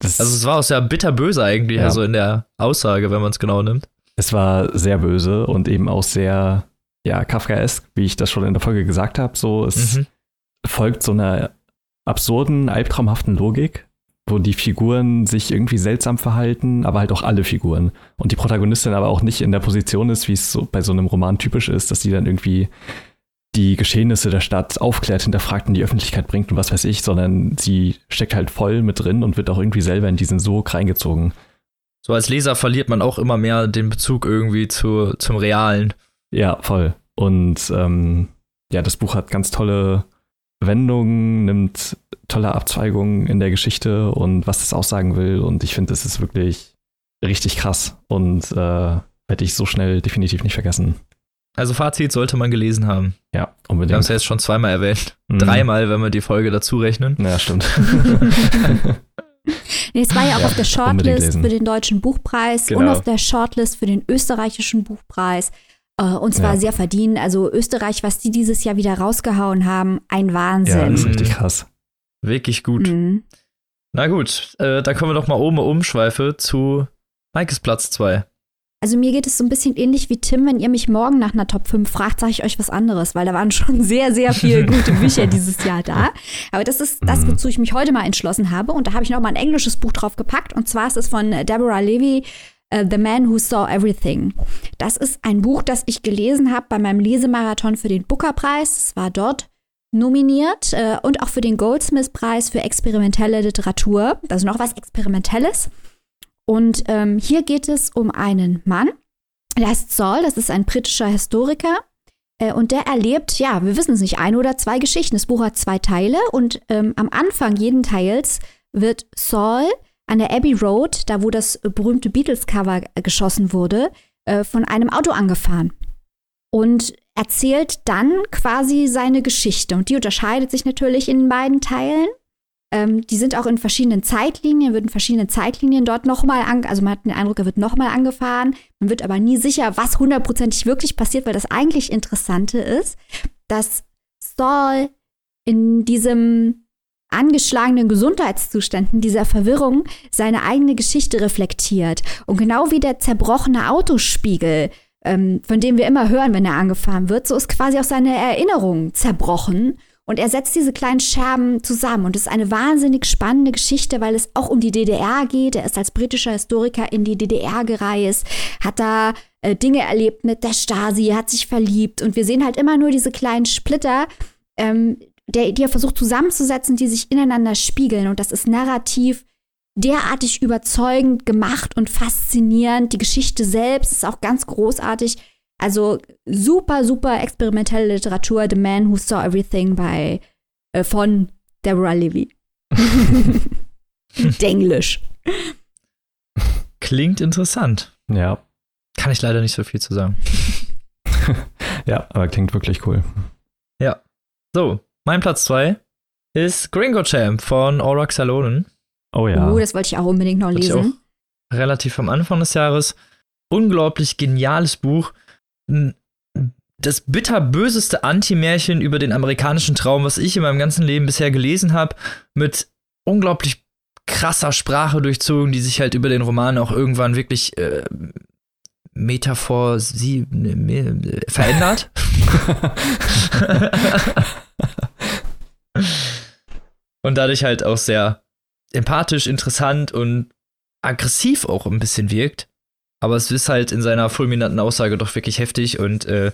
Das, Also es war auch sehr bitterböse eigentlich, Ja. also in der Aussage, wenn man es genau nimmt. Es war sehr böse und eben auch sehr, ja, Kafkaesk, wie ich das schon in der Folge gesagt habe. So, es Mhm. folgt so einer absurden, albtraumhaften Logik, wo die Figuren sich irgendwie seltsam verhalten, aber halt auch alle Figuren. Und die Protagonistin aber auch nicht in der Position ist, wie es so bei so einem Roman typisch ist, dass sie dann irgendwie die Geschehnisse der Stadt aufklärt, hinterfragt und die Öffentlichkeit bringt und was weiß ich, sondern sie steckt halt voll mit drin und wird auch irgendwie selber in diesen Sog reingezogen. So als Leser verliert man auch immer mehr den Bezug irgendwie zu, zum Realen. Ja, voll. Und ähm, ja, das Buch hat ganz tolle Wendungen, nimmt tolle Abzweigungen in der Geschichte und was das aussagen will. Und ich finde, das ist wirklich richtig krass und äh, hätte ich so schnell definitiv nicht vergessen. Also Fazit sollte man gelesen haben. Ja, unbedingt. Wir haben es ja jetzt schon zweimal erwähnt. Mhm. Dreimal, wenn wir die Folge dazu rechnen. Ja, stimmt. nee, es war ja auch ja, auf der Shortlist für den Deutschen Buchpreis genau. und auf der Shortlist für den österreichischen Buchpreis. Äh, und zwar ja. sehr verdient. Also Österreich, was die dieses Jahr wieder rausgehauen haben, ein Wahnsinn. Ja, das ist richtig krass. Wirklich gut. Mhm. Na gut, äh, da kommen wir doch mal oben umschweife zu Maikes Platz 2. Also mir geht es so ein bisschen ähnlich wie Tim, wenn ihr mich morgen nach einer Top 5 fragt, sage ich euch was anderes, weil da waren schon sehr, sehr viele gute Bücher dieses Jahr da. Aber das ist das, mhm. wozu ich mich heute mal entschlossen habe. Und da habe ich noch mal ein englisches Buch drauf gepackt. Und zwar ist es von Deborah Levy, uh, The Man Who Saw Everything. Das ist ein Buch, das ich gelesen habe bei meinem Lesemarathon für den Booker-Preis. Es war dort nominiert äh, und auch für den Goldsmith-Preis für experimentelle Literatur. Also noch was Experimentelles. Und ähm, hier geht es um einen Mann, der heißt Saul, das ist ein britischer Historiker. Äh, und der erlebt, ja, wir wissen es nicht, eine oder zwei Geschichten. Das Buch hat zwei Teile und ähm, am Anfang jeden Teils wird Saul an der Abbey Road, da wo das berühmte Beatles-Cover geschossen wurde, äh, von einem Auto angefahren. Und erzählt dann quasi seine Geschichte. Und die unterscheidet sich natürlich in beiden Teilen. Ähm, die sind auch in verschiedenen Zeitlinien, wird in verschiedenen Zeitlinien dort nochmal, an, also man hat den Eindruck, er wird nochmal angefahren. Man wird aber nie sicher, was hundertprozentig wirklich passiert, weil das eigentlich Interessante ist, dass Saul in diesem angeschlagenen Gesundheitszuständen, dieser Verwirrung, seine eigene Geschichte reflektiert. Und genau wie der zerbrochene Autospiegel, ähm, von dem wir immer hören, wenn er angefahren wird, so ist quasi auch seine Erinnerung zerbrochen und er setzt diese kleinen Scherben zusammen. Und es ist eine wahnsinnig spannende Geschichte, weil es auch um die DDR geht. Er ist als britischer Historiker in die DDR gereist, hat da äh, Dinge erlebt mit der Stasi, hat sich verliebt. Und wir sehen halt immer nur diese kleinen Splitter, ähm, der, die er versucht zusammenzusetzen, die sich ineinander spiegeln. Und das ist narrativ derartig überzeugend gemacht und faszinierend. Die Geschichte selbst ist auch ganz großartig. Also super, super experimentelle Literatur. The Man Who Saw Everything bei äh, von Deborah Levy. Denglisch. Klingt interessant. Ja. Kann ich leider nicht so viel zu sagen. ja, aber klingt wirklich cool. Ja. So, mein Platz 2 ist Gringo Champ von Auroch Salonen. Oh ja. Oh, das wollte ich auch unbedingt noch lesen. Relativ am Anfang des Jahres. Unglaublich geniales Buch das bitterböseste Anti-Märchen über den amerikanischen Traum, was ich in meinem ganzen Leben bisher gelesen habe, mit unglaublich krasser Sprache durchzogen, die sich halt über den Roman auch irgendwann wirklich äh, Metaphor sie ne, verändert. und dadurch halt auch sehr empathisch, interessant und aggressiv auch ein bisschen wirkt. Aber es ist halt in seiner fulminanten Aussage doch wirklich heftig und äh,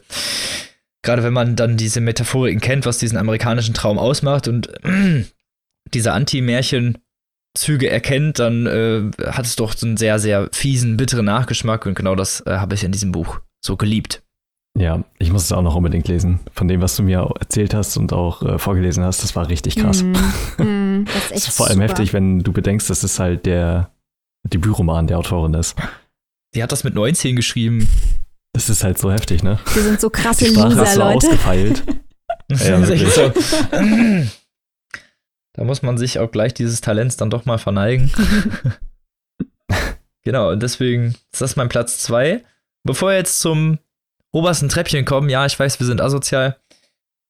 gerade wenn man dann diese Metaphoriken kennt, was diesen amerikanischen Traum ausmacht und äh, diese Anti-Märchen-Züge erkennt, dann äh, hat es doch so einen sehr, sehr fiesen, bitteren Nachgeschmack und genau das äh, habe ich in diesem Buch so geliebt. Ja, ich muss es auch noch unbedingt lesen. Von dem, was du mir erzählt hast und auch äh, vorgelesen hast, das war richtig krass. Mm, mm, das ist, echt das ist vor allem super. heftig, wenn du bedenkst, dass es halt der Debütroman der Autorin ist. Die hat das mit 19 geschrieben. Das ist halt so heftig, ne? Wir sind so krasse Die Loser, so Leute. ausgefeilt. ja, so. Da muss man sich auch gleich dieses Talents dann doch mal verneigen. genau, und deswegen ist das mein Platz 2. Bevor wir jetzt zum obersten Treppchen kommen, ja, ich weiß, wir sind asozial,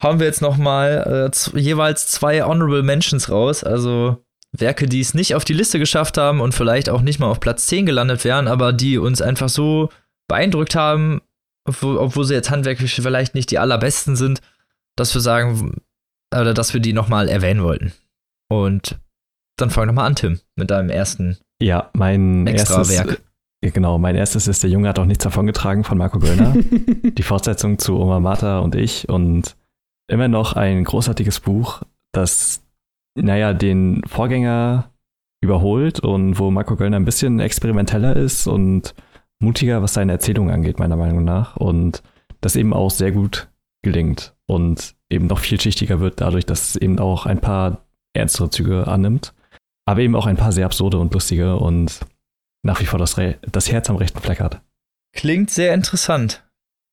haben wir jetzt noch mal äh, jeweils zwei Honorable Mentions raus. Also Werke, die es nicht auf die Liste geschafft haben und vielleicht auch nicht mal auf Platz 10 gelandet wären, aber die uns einfach so beeindruckt haben, obwohl, obwohl sie jetzt handwerklich vielleicht nicht die allerbesten sind, dass wir sagen, oder dass wir die nochmal erwähnen wollten. Und dann fang nochmal an, Tim, mit deinem ersten ja, mein extra erstes, Werk. Genau, mein erstes ist Der Junge hat auch nichts davon getragen von Marco Göllner. die Fortsetzung zu Oma Martha und ich und immer noch ein großartiges Buch, das, naja, den Vorgänger überholt und wo Marco Göllner ein bisschen experimenteller ist und mutiger, was seine Erzählung angeht, meiner Meinung nach. Und das eben auch sehr gut gelingt und eben noch vielschichtiger wird, dadurch, dass es eben auch ein paar ernstere Züge annimmt, aber eben auch ein paar sehr absurde und lustige und nach wie vor das, Re das Herz am rechten Fleck hat. Klingt sehr interessant.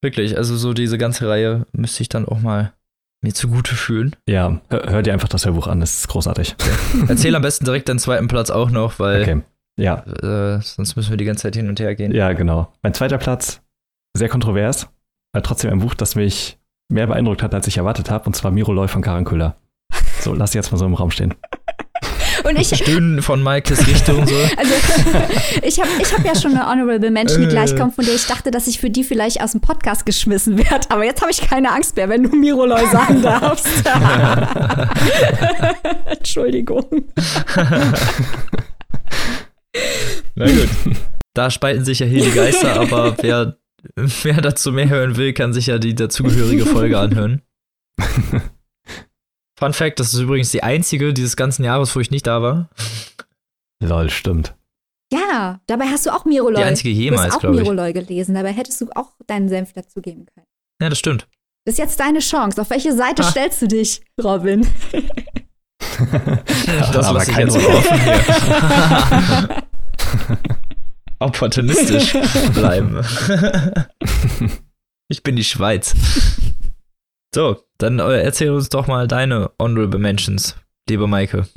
Wirklich, also so diese ganze Reihe müsste ich dann auch mal mir zugute fühlen. Ja, hör, hör dir einfach das Hörbuch an, das ist großartig. Okay. Erzähl am besten direkt deinen zweiten Platz auch noch, weil Okay. Ja, äh, sonst müssen wir die ganze Zeit hin und her gehen. ja, genau. Mein zweiter Platz, sehr kontrovers, aber trotzdem ein Buch, das mich mehr beeindruckt hat, als ich erwartet habe, und zwar Miroloy von Karen Köhler. So, lass jetzt mal so im Raum stehen. Und ich, Stöhnen von Maikes Richtung so. also, ich habe ich hab ja schon eine Honorable Mention, die Äh. gleich kommt, von der ich dachte, dass ich für die vielleicht aus dem Podcast geschmissen werde. Aber jetzt habe ich keine Angst mehr, wenn du Miroloy sagen darfst. Entschuldigung. Na gut. Da spalten sich ja hier die Geister, aber wer, wer dazu mehr hören will, kann sich ja die dazugehörige Folge anhören. Fun Fact, das ist übrigens die einzige dieses ganzen Jahres, wo ich nicht da war. Lol, stimmt. Ja, dabei hast du auch Miroloy. Die einzige du jemals, hast auch glaube ich. Miroloy gelesen, dabei hättest du auch deinen Senf dazu geben können. Ja, das stimmt. Das ist jetzt deine Chance. Auf welche Seite Ah. stellst du dich, Robin? Das Aber ich kein jetzt mal offen hier. Opportunistisch bleiben. ich bin die Schweiz. So, dann äh, erzähl uns doch mal deine Honorable Mentions, liebe Maike.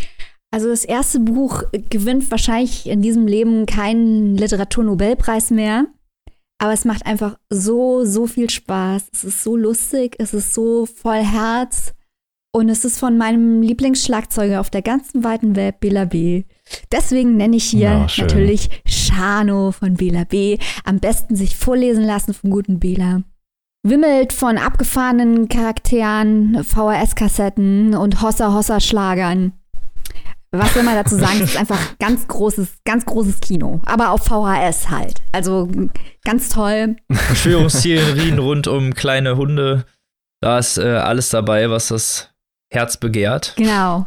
Also das erste Buch gewinnt wahrscheinlich in diesem Leben keinen Literaturnobelpreis mehr. Aber es macht einfach so, so viel Spaß. Es ist so lustig, es ist so voll Herz. Und es ist von meinem Lieblingsschlagzeuger auf der ganzen weiten Welt, Bela B. Deswegen nenne ich hier schön. natürlich Shano von Bela B. Am besten sich vorlesen lassen vom guten Bela. Wimmelt von abgefahrenen Charakteren, VHS-Kassetten und Hossa-Hossa-Schlagern. Was will man dazu sagen? Es ist einfach ganz großes, ganz großes Kino. Aber auf VHS halt. Also ganz toll. Verschwörungstheorien rund um kleine Hunde. Da ist äh, alles dabei, was das Herz begehrt. Genau.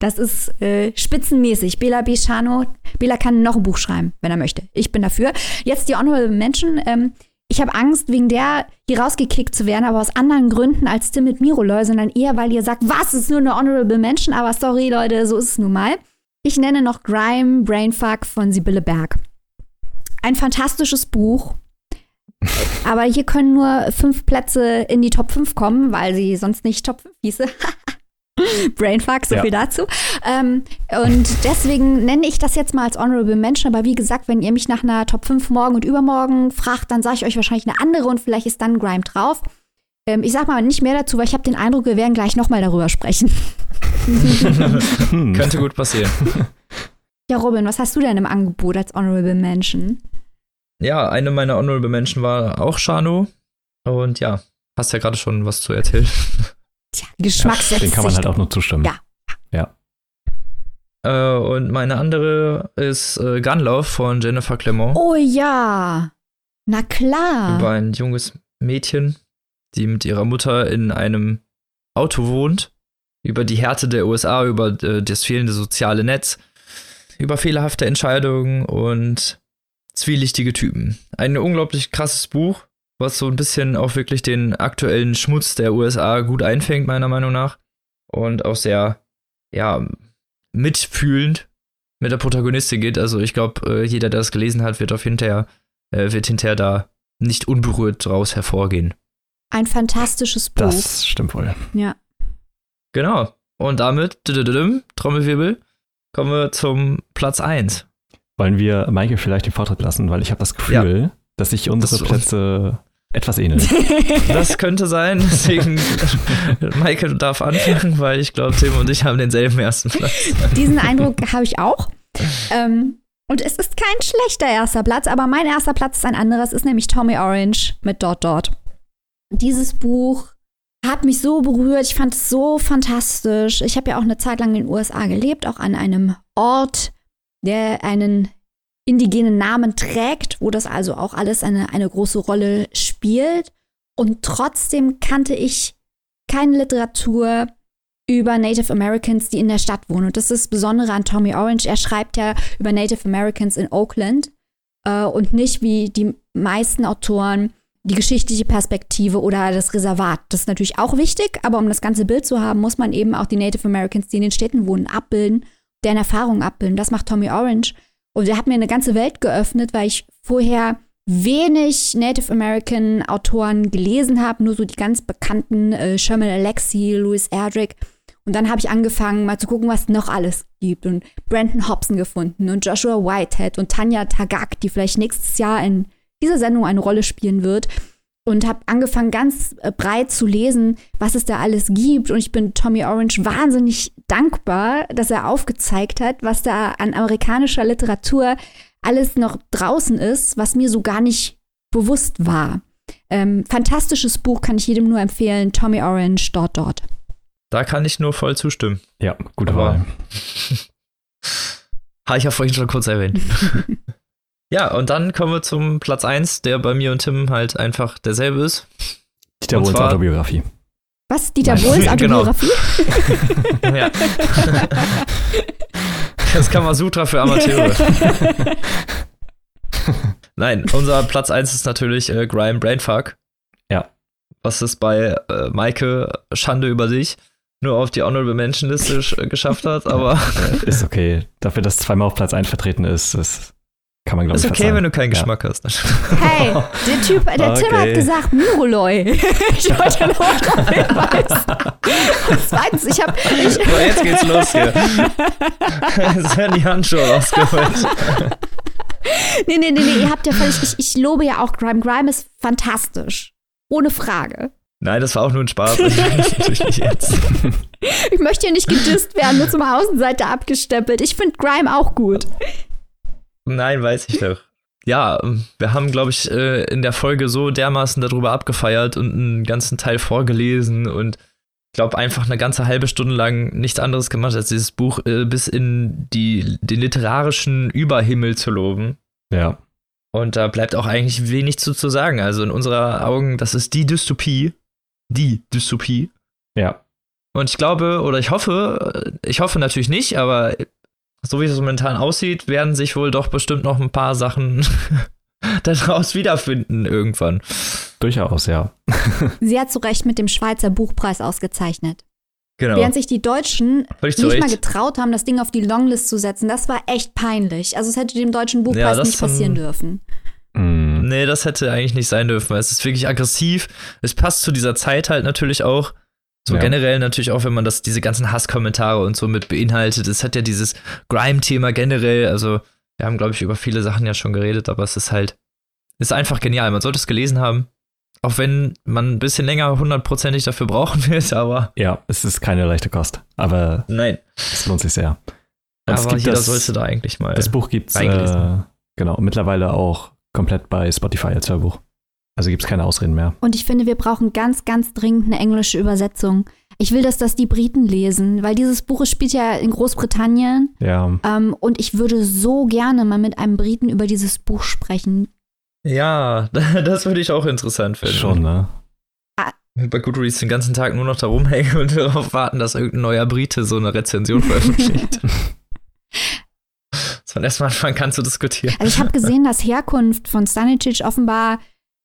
Das ist äh, spitzenmäßig. Bela Bichano. Bela kann noch ein Buch schreiben, wenn er möchte. Ich bin dafür. Jetzt die Honorable Mention. Ähm, ich habe Angst, wegen der hier rausgekickt zu werden, aber aus anderen Gründen als Tim mit Miroloy, sondern eher, weil ihr sagt, was, ist nur eine Honorable Mention, aber sorry, Leute, so ist es nun mal. Ich nenne noch Grime Brainfuck von Sibylle Berg. Ein fantastisches Buch. Aber hier können nur fünf Plätze in die Top 5 kommen, weil sie sonst nicht Top 5 hieße. Brainfuck, so Ja. viel dazu. Ähm, und deswegen nenne ich das jetzt mal als Honorable Mention. Aber wie gesagt, wenn ihr mich nach einer Top 5 morgen und übermorgen fragt, dann sage ich euch wahrscheinlich eine andere und vielleicht ist dann Grime drauf. Ähm, ich sag mal nicht mehr dazu, weil ich habe den Eindruck, wir werden gleich nochmal darüber sprechen. Hm. Könnte gut passieren. Ja, Robin, was hast du denn im Angebot als Honorable Mention? Ja, eine meiner Honorable Menschen war auch Shano. Und ja, hast ja gerade schon was zu erzählen. Tja, Geschmack setzt Den kann man halt auch nur zustimmen. Ja. Äh, und meine andere ist äh, Gunlove von Jennifer Clement. Oh ja, na klar. Über ein junges Mädchen, die mit ihrer Mutter in einem Auto wohnt. Über die Härte der USA, über äh, das fehlende soziale Netz, über fehlerhafte Entscheidungen und zwielichtige Typen. Ein unglaublich krasses Buch, was so ein bisschen auch wirklich den aktuellen Schmutz der USA gut einfängt, meiner Meinung nach. Und auch sehr, ja, mitfühlend mit der Protagonistin geht. Also ich glaube, äh, jeder, der das gelesen hat, wird auf hinterher, äh, wird hinterher da nicht unberührt draus hervorgehen. Ein fantastisches Buch. Das stimmt wohl. Ja. Genau. Und damit, Trommelwirbel, kommen wir zum Platz 1. Wollen wir Maike vielleicht den Vortritt lassen, weil ich habe das Gefühl, dass sich unsere Das- Plätze etwas ähneln. Das könnte sein, deswegen Michael darf anfangen, weil ich glaube, Tim und ich haben denselben ersten Platz. Diesen Eindruck habe ich auch. Ähm, und es ist kein schlechter erster Platz, aber mein erster Platz ist ein anderes, ist nämlich Tommy Orange mit Dot Dot. Dieses Buch hat mich so berührt, ich fand es so fantastisch. Ich habe ja auch eine Zeit lang in den USA gelebt, auch an einem Ort, der einen indigenen Namen trägt, wo das also auch alles eine, eine große Rolle spielt. Und trotzdem kannte ich keine Literatur über Native Americans, die in der Stadt wohnen. Und das ist das Besondere an Tommy Orange. Er schreibt ja über Native Americans in Oakland äh, und nicht wie die meisten Autoren die geschichtliche Perspektive oder das Reservat. Das ist natürlich auch wichtig, aber um das ganze Bild zu haben, muss man eben auch die Native Americans, die in den Städten wohnen, abbilden, deren Erfahrungen abbilden. Das macht Tommy Orange. Und er hat mir eine ganze Welt geöffnet, weil ich vorher wenig Native American Autoren gelesen habe, nur so die ganz bekannten äh, Sherman Alexie, Louis Erdrich. Und dann habe ich angefangen, mal zu gucken, was noch alles gibt. Und Brandon Hobson gefunden und Joshua Whitehead und Tanja Tagak, die vielleicht nächstes Jahr in dieser Sendung eine Rolle spielen wird. Und habe angefangen, ganz äh, breit zu lesen, was es da alles gibt. Und ich bin Tommy Orange wahnsinnig dankbar, dass er aufgezeigt hat, was da an amerikanischer Literatur alles noch draußen ist, was mir so gar nicht bewusst war. Ähm, fantastisches Buch, kann ich jedem nur empfehlen. Tommy Orange, dort, dort. Da kann ich nur voll zustimmen. Ja, gute Wahl. Habe ich ja vorhin schon kurz erwähnt. ja, und dann kommen wir zum Platz 1, der bei mir und Tim halt einfach derselbe ist. Dieter Bohls Autobiografie. Was? Dieter Bohls genau. Autobiografie? ja. Das Kamasutra für Amateure. Nein, unser Platz 1 ist natürlich äh, Grime Brainfuck. Ja. Was es bei äh, Maike Schande über sich nur auf die Honorable Mention Liste geschafft hat, aber. ist okay. Dafür, dass zweimal auf Platz 1 vertreten ist, ist kann man, glaube ich, Ist okay, wenn du keinen ja. Geschmack hast. Hey, der Typ, der okay. Tim hat gesagt Muroloy. ich wollte nur darauf hinweisen. Und zweitens, ich habe... Ich so, jetzt geht's los hier. Jetzt werden die Handschuhe rausgeholt. nee, nee, nee, nee, ihr habt ja völlig... Ich, ich lobe ja auch Grime. Grime ist fantastisch. Ohne Frage. Nein, das war auch nur ein Spaß. Natürlich nicht jetzt. Ich möchte ja nicht gedisst werden, nur zum Außenseite abgestempelt. Ich finde Grime auch gut. Nein, weiß ich doch. Ja, wir haben, glaube ich, äh, in der Folge so dermaßen darüber abgefeiert und einen ganzen Teil vorgelesen und ich glaube einfach eine ganze halbe Stunde lang nichts anderes gemacht, als dieses Buch äh, bis in die, den literarischen Überhimmel zu loben. Ja. Und da bleibt auch eigentlich wenig zu, zu sagen. Also in unserer Augen, das ist die Dystopie. Die Dystopie. Ja. Und ich glaube, oder ich hoffe, ich hoffe natürlich nicht, aber so wie es momentan aussieht, werden sich wohl doch bestimmt noch ein paar Sachen daraus wiederfinden irgendwann. Durchaus, ja. Sie hat zu Recht mit dem Schweizer Buchpreis ausgezeichnet. Genau. Während sich die Deutschen nicht mal getraut haben, das Ding auf die Longlist zu setzen, das war echt peinlich. Also es hätte dem deutschen Buchpreis ja, nicht passieren dürfen. Mm. Nee, das hätte eigentlich nicht sein dürfen, weil es ist wirklich aggressiv. Es passt zu dieser Zeit halt natürlich auch. So ja. generell natürlich auch, wenn man das, diese ganzen Hasskommentare und so mit beinhaltet. Es hat ja dieses Grime-Thema generell, also wir haben, glaube ich, über viele Sachen ja schon geredet, aber es ist halt, ist einfach genial. Man sollte es gelesen haben. Auch wenn man ein bisschen länger hundertprozentig dafür brauchen wird, aber. Ja, es ist keine leichte Kost. Aber. Nein. Es lohnt sich sehr. Und aber jeder das, sollte da eigentlich mal. Das Buch gibt es, äh, genau, mittlerweile auch komplett bei Spotify als Hörbuch. Also gibt es keine Ausreden mehr. Und ich finde, wir brauchen ganz, ganz dringend eine englische Übersetzung. Ich will, dass das die Briten lesen, weil dieses Buch spielt ja in Großbritannien. Ja. Ähm, und ich würde so gerne mal mit einem Briten über dieses Buch sprechen. Ja, das würde ich auch interessant finden. Schon, ne? Ah. Bei Goodreads den ganzen Tag nur noch da rumhängen und darauf warten, dass irgendein neuer Brite so eine Rezension veröffentlicht. dass man erstmal anfangen kann zu diskutieren. Also ich habe gesehen, dass Herkunft von Stanicic offenbar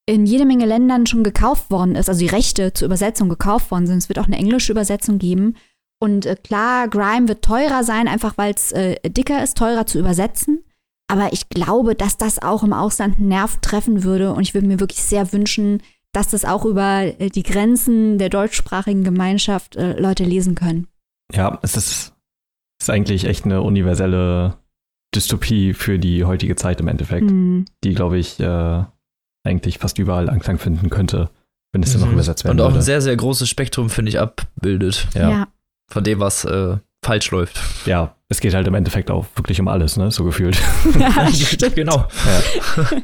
in jede Menge Ländern schon gekauft worden ist, also die Rechte zur Übersetzung gekauft worden sind. Es wird auch eine englische Übersetzung geben. Und äh, klar, Grime wird teurer sein, einfach weil es äh, dicker ist, teurer zu übersetzen. Aber ich glaube, dass das auch im Ausland einen Nerv treffen würde. Und ich würde mir wirklich sehr wünschen, dass das auch über äh, die Grenzen der deutschsprachigen Gemeinschaft äh, Leute lesen können. Ja, es ist, ist eigentlich echt eine universelle Dystopie für die heutige Zeit im Endeffekt, mhm. die, glaube ich, äh, eigentlich fast überall Anklang finden könnte, wenn es mhm. dann noch mhm. übersetzt werden Und auch würde. ein sehr, sehr großes Spektrum, finde ich, abbildet. Ja. ja. Von dem, was äh, falsch läuft. Ja, es geht halt im Endeffekt auch wirklich um alles, ne? So gefühlt. Ja, genau. Ja.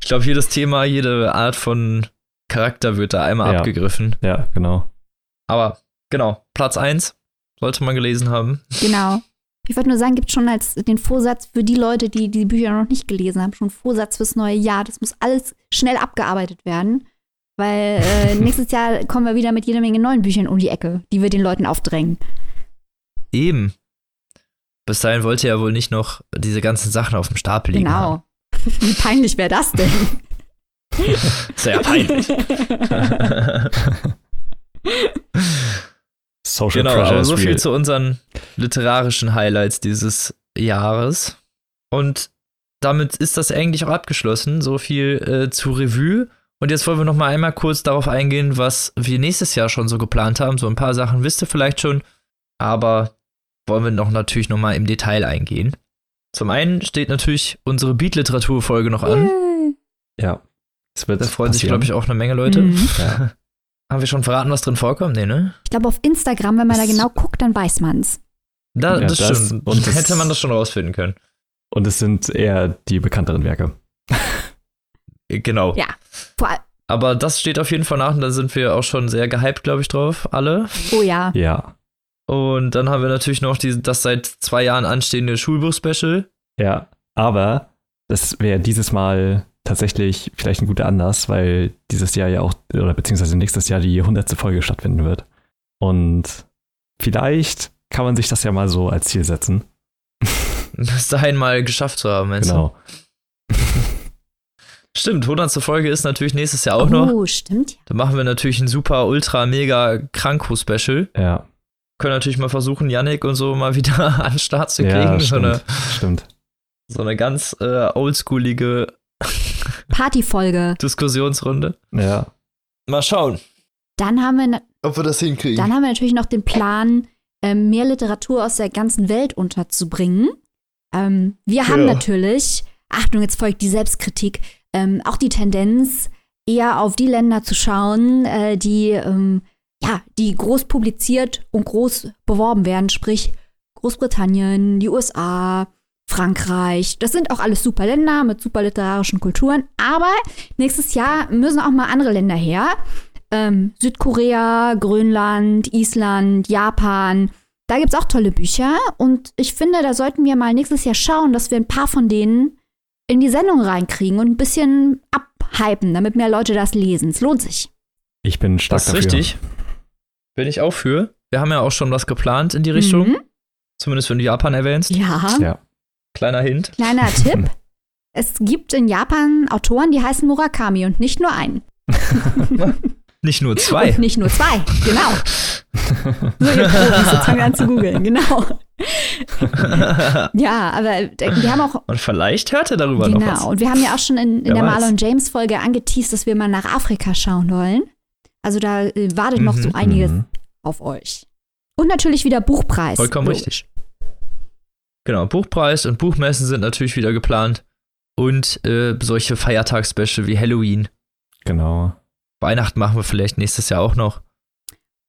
Ich glaube, jedes Thema, jede Art von Charakter wird da einmal ja. abgegriffen. Ja, genau. Aber genau, Platz 1 sollte man gelesen haben. Genau. Ich wollte nur sagen, gibt schon als den Vorsatz für die Leute, die die Bücher noch nicht gelesen haben, schon Vorsatz fürs neue Jahr. Das muss alles schnell abgearbeitet werden, weil äh, nächstes Jahr kommen wir wieder mit jeder Menge neuen Büchern um die Ecke, die wir den Leuten aufdrängen. Eben. Bis dahin wollt ihr ja wohl nicht noch diese ganzen Sachen auf dem Stapel liegen. Haben. Genau. Wie peinlich wäre das denn? Sehr peinlich. Social genau, Pressure is so viel real. zu unseren literarischen Highlights dieses Jahres. Und damit ist das eigentlich auch abgeschlossen. So viel äh, zu Revue. Und jetzt wollen wir noch mal einmal kurz darauf eingehen, was wir nächstes Jahr schon so geplant haben. So ein paar Sachen wisst ihr vielleicht schon, aber wollen wir noch natürlich noch mal im Detail eingehen. Zum einen steht natürlich unsere Beat-Literatur-Folge noch an. Ja. Es wird Da freuen sich, passieren. glaube ich, auch eine Menge Leute. Mhm. Ja. Haben wir schon verraten, was drin vorkommt? Nee, ne? Ich glaube, auf Instagram, wenn man da Das- genau guckt, dann weiß man's. Da, Ja, das, das- stimmt. und das- Hätte man das schon rausfinden können. Und es sind eher die bekannteren Werke. Genau. Ja. Vor allem, Aber das steht auf jeden Fall nach und da sind wir auch schon sehr gehypt, glaube ich, drauf, alle. oh ja. Ja. Und dann haben wir natürlich noch die, das seit zwei Jahren anstehende Schulbuch-Special. Ja. Aber das wäre dieses Mal tatsächlich vielleicht ein guter Anlass, weil dieses Jahr ja auch, oder beziehungsweise nächstes Jahr die 100. Folge stattfinden wird. Und vielleicht kann man sich das ja mal so als Ziel setzen. Bis dahin mal geschafft zu haben, meinst Genau. du? Stimmt, 100. Folge ist natürlich nächstes Jahr auch noch. Oh, stimmt. Da machen wir natürlich ein super, ultra, mega Kranko-Special. Ja. Können natürlich mal versuchen, Yannick und so mal wieder an den Start zu kriegen. Ja, so, stimmt. eine, stimmt. so eine ganz äh, oldschoolige Partyfolge. Diskussionsrunde. Ja. Mal schauen, Dann haben wir, ob wir das hinkriegen. dann haben wir natürlich noch den Plan, ähm, mehr Literatur aus der ganzen Welt unterzubringen. Ähm, wir haben Ja. natürlich, Achtung, jetzt folgt die Selbstkritik, ähm, auch die Tendenz, eher auf die Länder zu schauen, äh, die, ja, die groß publiziert und groß beworben werden, sprich Großbritannien, die USA, Frankreich. Das sind auch alles super Länder mit super literarischen Kulturen. Aber nächstes Jahr müssen auch mal andere Länder her. Ähm, Südkorea, Grönland, Island, Japan. Da gibt es auch tolle Bücher. Und ich finde, da sollten wir mal nächstes Jahr schauen, dass wir ein paar von denen in die Sendung reinkriegen und ein bisschen abhypen, damit mehr Leute das lesen. Es lohnt sich. Ich bin stark Das ist dafür. richtig. Bin ich auch für. Wir haben ja auch schon was geplant in die Richtung. Mhm. Zumindest wenn du Japan erwähnst. Ja. Ja. Kleiner Hint. Kleiner Tipp. Es gibt in Japan Autoren, die heißen Murakami und nicht nur einen. Nicht nur zwei. Und nicht nur zwei, genau. So, ihr Profis, jetzt fangen wir an zu googeln, genau. Ja, aber wir haben auch, Und vielleicht hört er darüber noch was. genau, und wir haben ja auch schon in, in der weiß. Marlon James Folge angeteased, dass wir mal nach Afrika schauen wollen. Also da äh, wartet noch so Mhm, einiges Mhm. auf euch. Und natürlich wieder Buchpreis. Vollkommen Logisch. richtig. Genau, Buchpreis und Buchmessen sind natürlich wieder geplant. Und äh, solche Feiertagsspecial wie Halloween. Genau. Weihnachten machen wir vielleicht nächstes Jahr auch noch.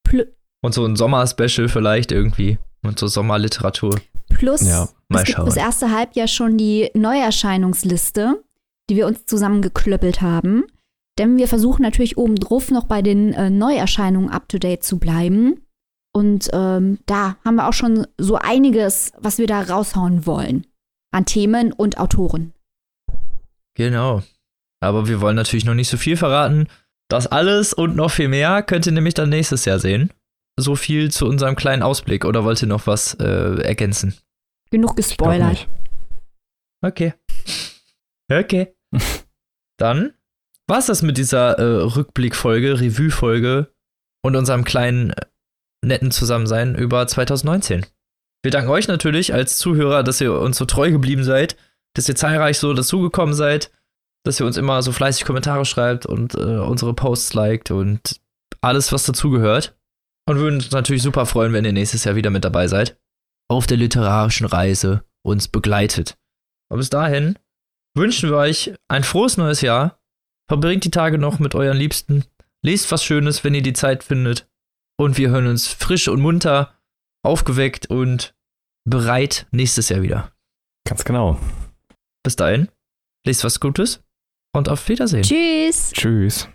Pl Und so ein Sommerspecial vielleicht irgendwie. Und so Sommerliteratur. Plus, Ja, mal es gibt schauen. fürs erste Halbjahr schon die Neuerscheinungsliste, die wir uns zusammengeklöppelt haben. Denn wir versuchen natürlich obendrauf noch bei den äh, Neuerscheinungen up-to-date zu bleiben. Und ähm, da haben wir auch schon so einiges, was wir da raushauen wollen. An Themen und Autoren. Genau. Aber wir wollen natürlich noch nicht so viel verraten. Das alles und noch viel mehr könnt ihr nämlich dann nächstes Jahr sehen. So viel zu unserem kleinen Ausblick. Oder wollt ihr noch was äh, ergänzen? Genug gespoilert. Okay. Okay. Dann war's das mit dieser äh, Rückblickfolge, Revue-Folge und unserem kleinen äh, netten Zusammensein über 2019. Wir danken euch natürlich als Zuhörer, dass ihr uns so treu geblieben seid, dass ihr zahlreich so dazugekommen seid, dass ihr uns immer so fleißig Kommentare schreibt und äh, unsere Posts liked und alles, was dazugehört. Und würden uns natürlich super freuen, wenn ihr nächstes Jahr wieder mit dabei seid. Auf der literarischen Reise uns begleitet. Aber bis dahin wünschen wir euch ein frohes neues Jahr. Verbringt die Tage noch mit euren Liebsten. Lest was Schönes, wenn ihr die Zeit findet. Und wir hören uns frisch und munter, aufgeweckt und bereit nächstes Jahr wieder. Ganz genau. Bis dahin, lest was Gutes und auf Wiedersehen. Tschüss. Tschüss.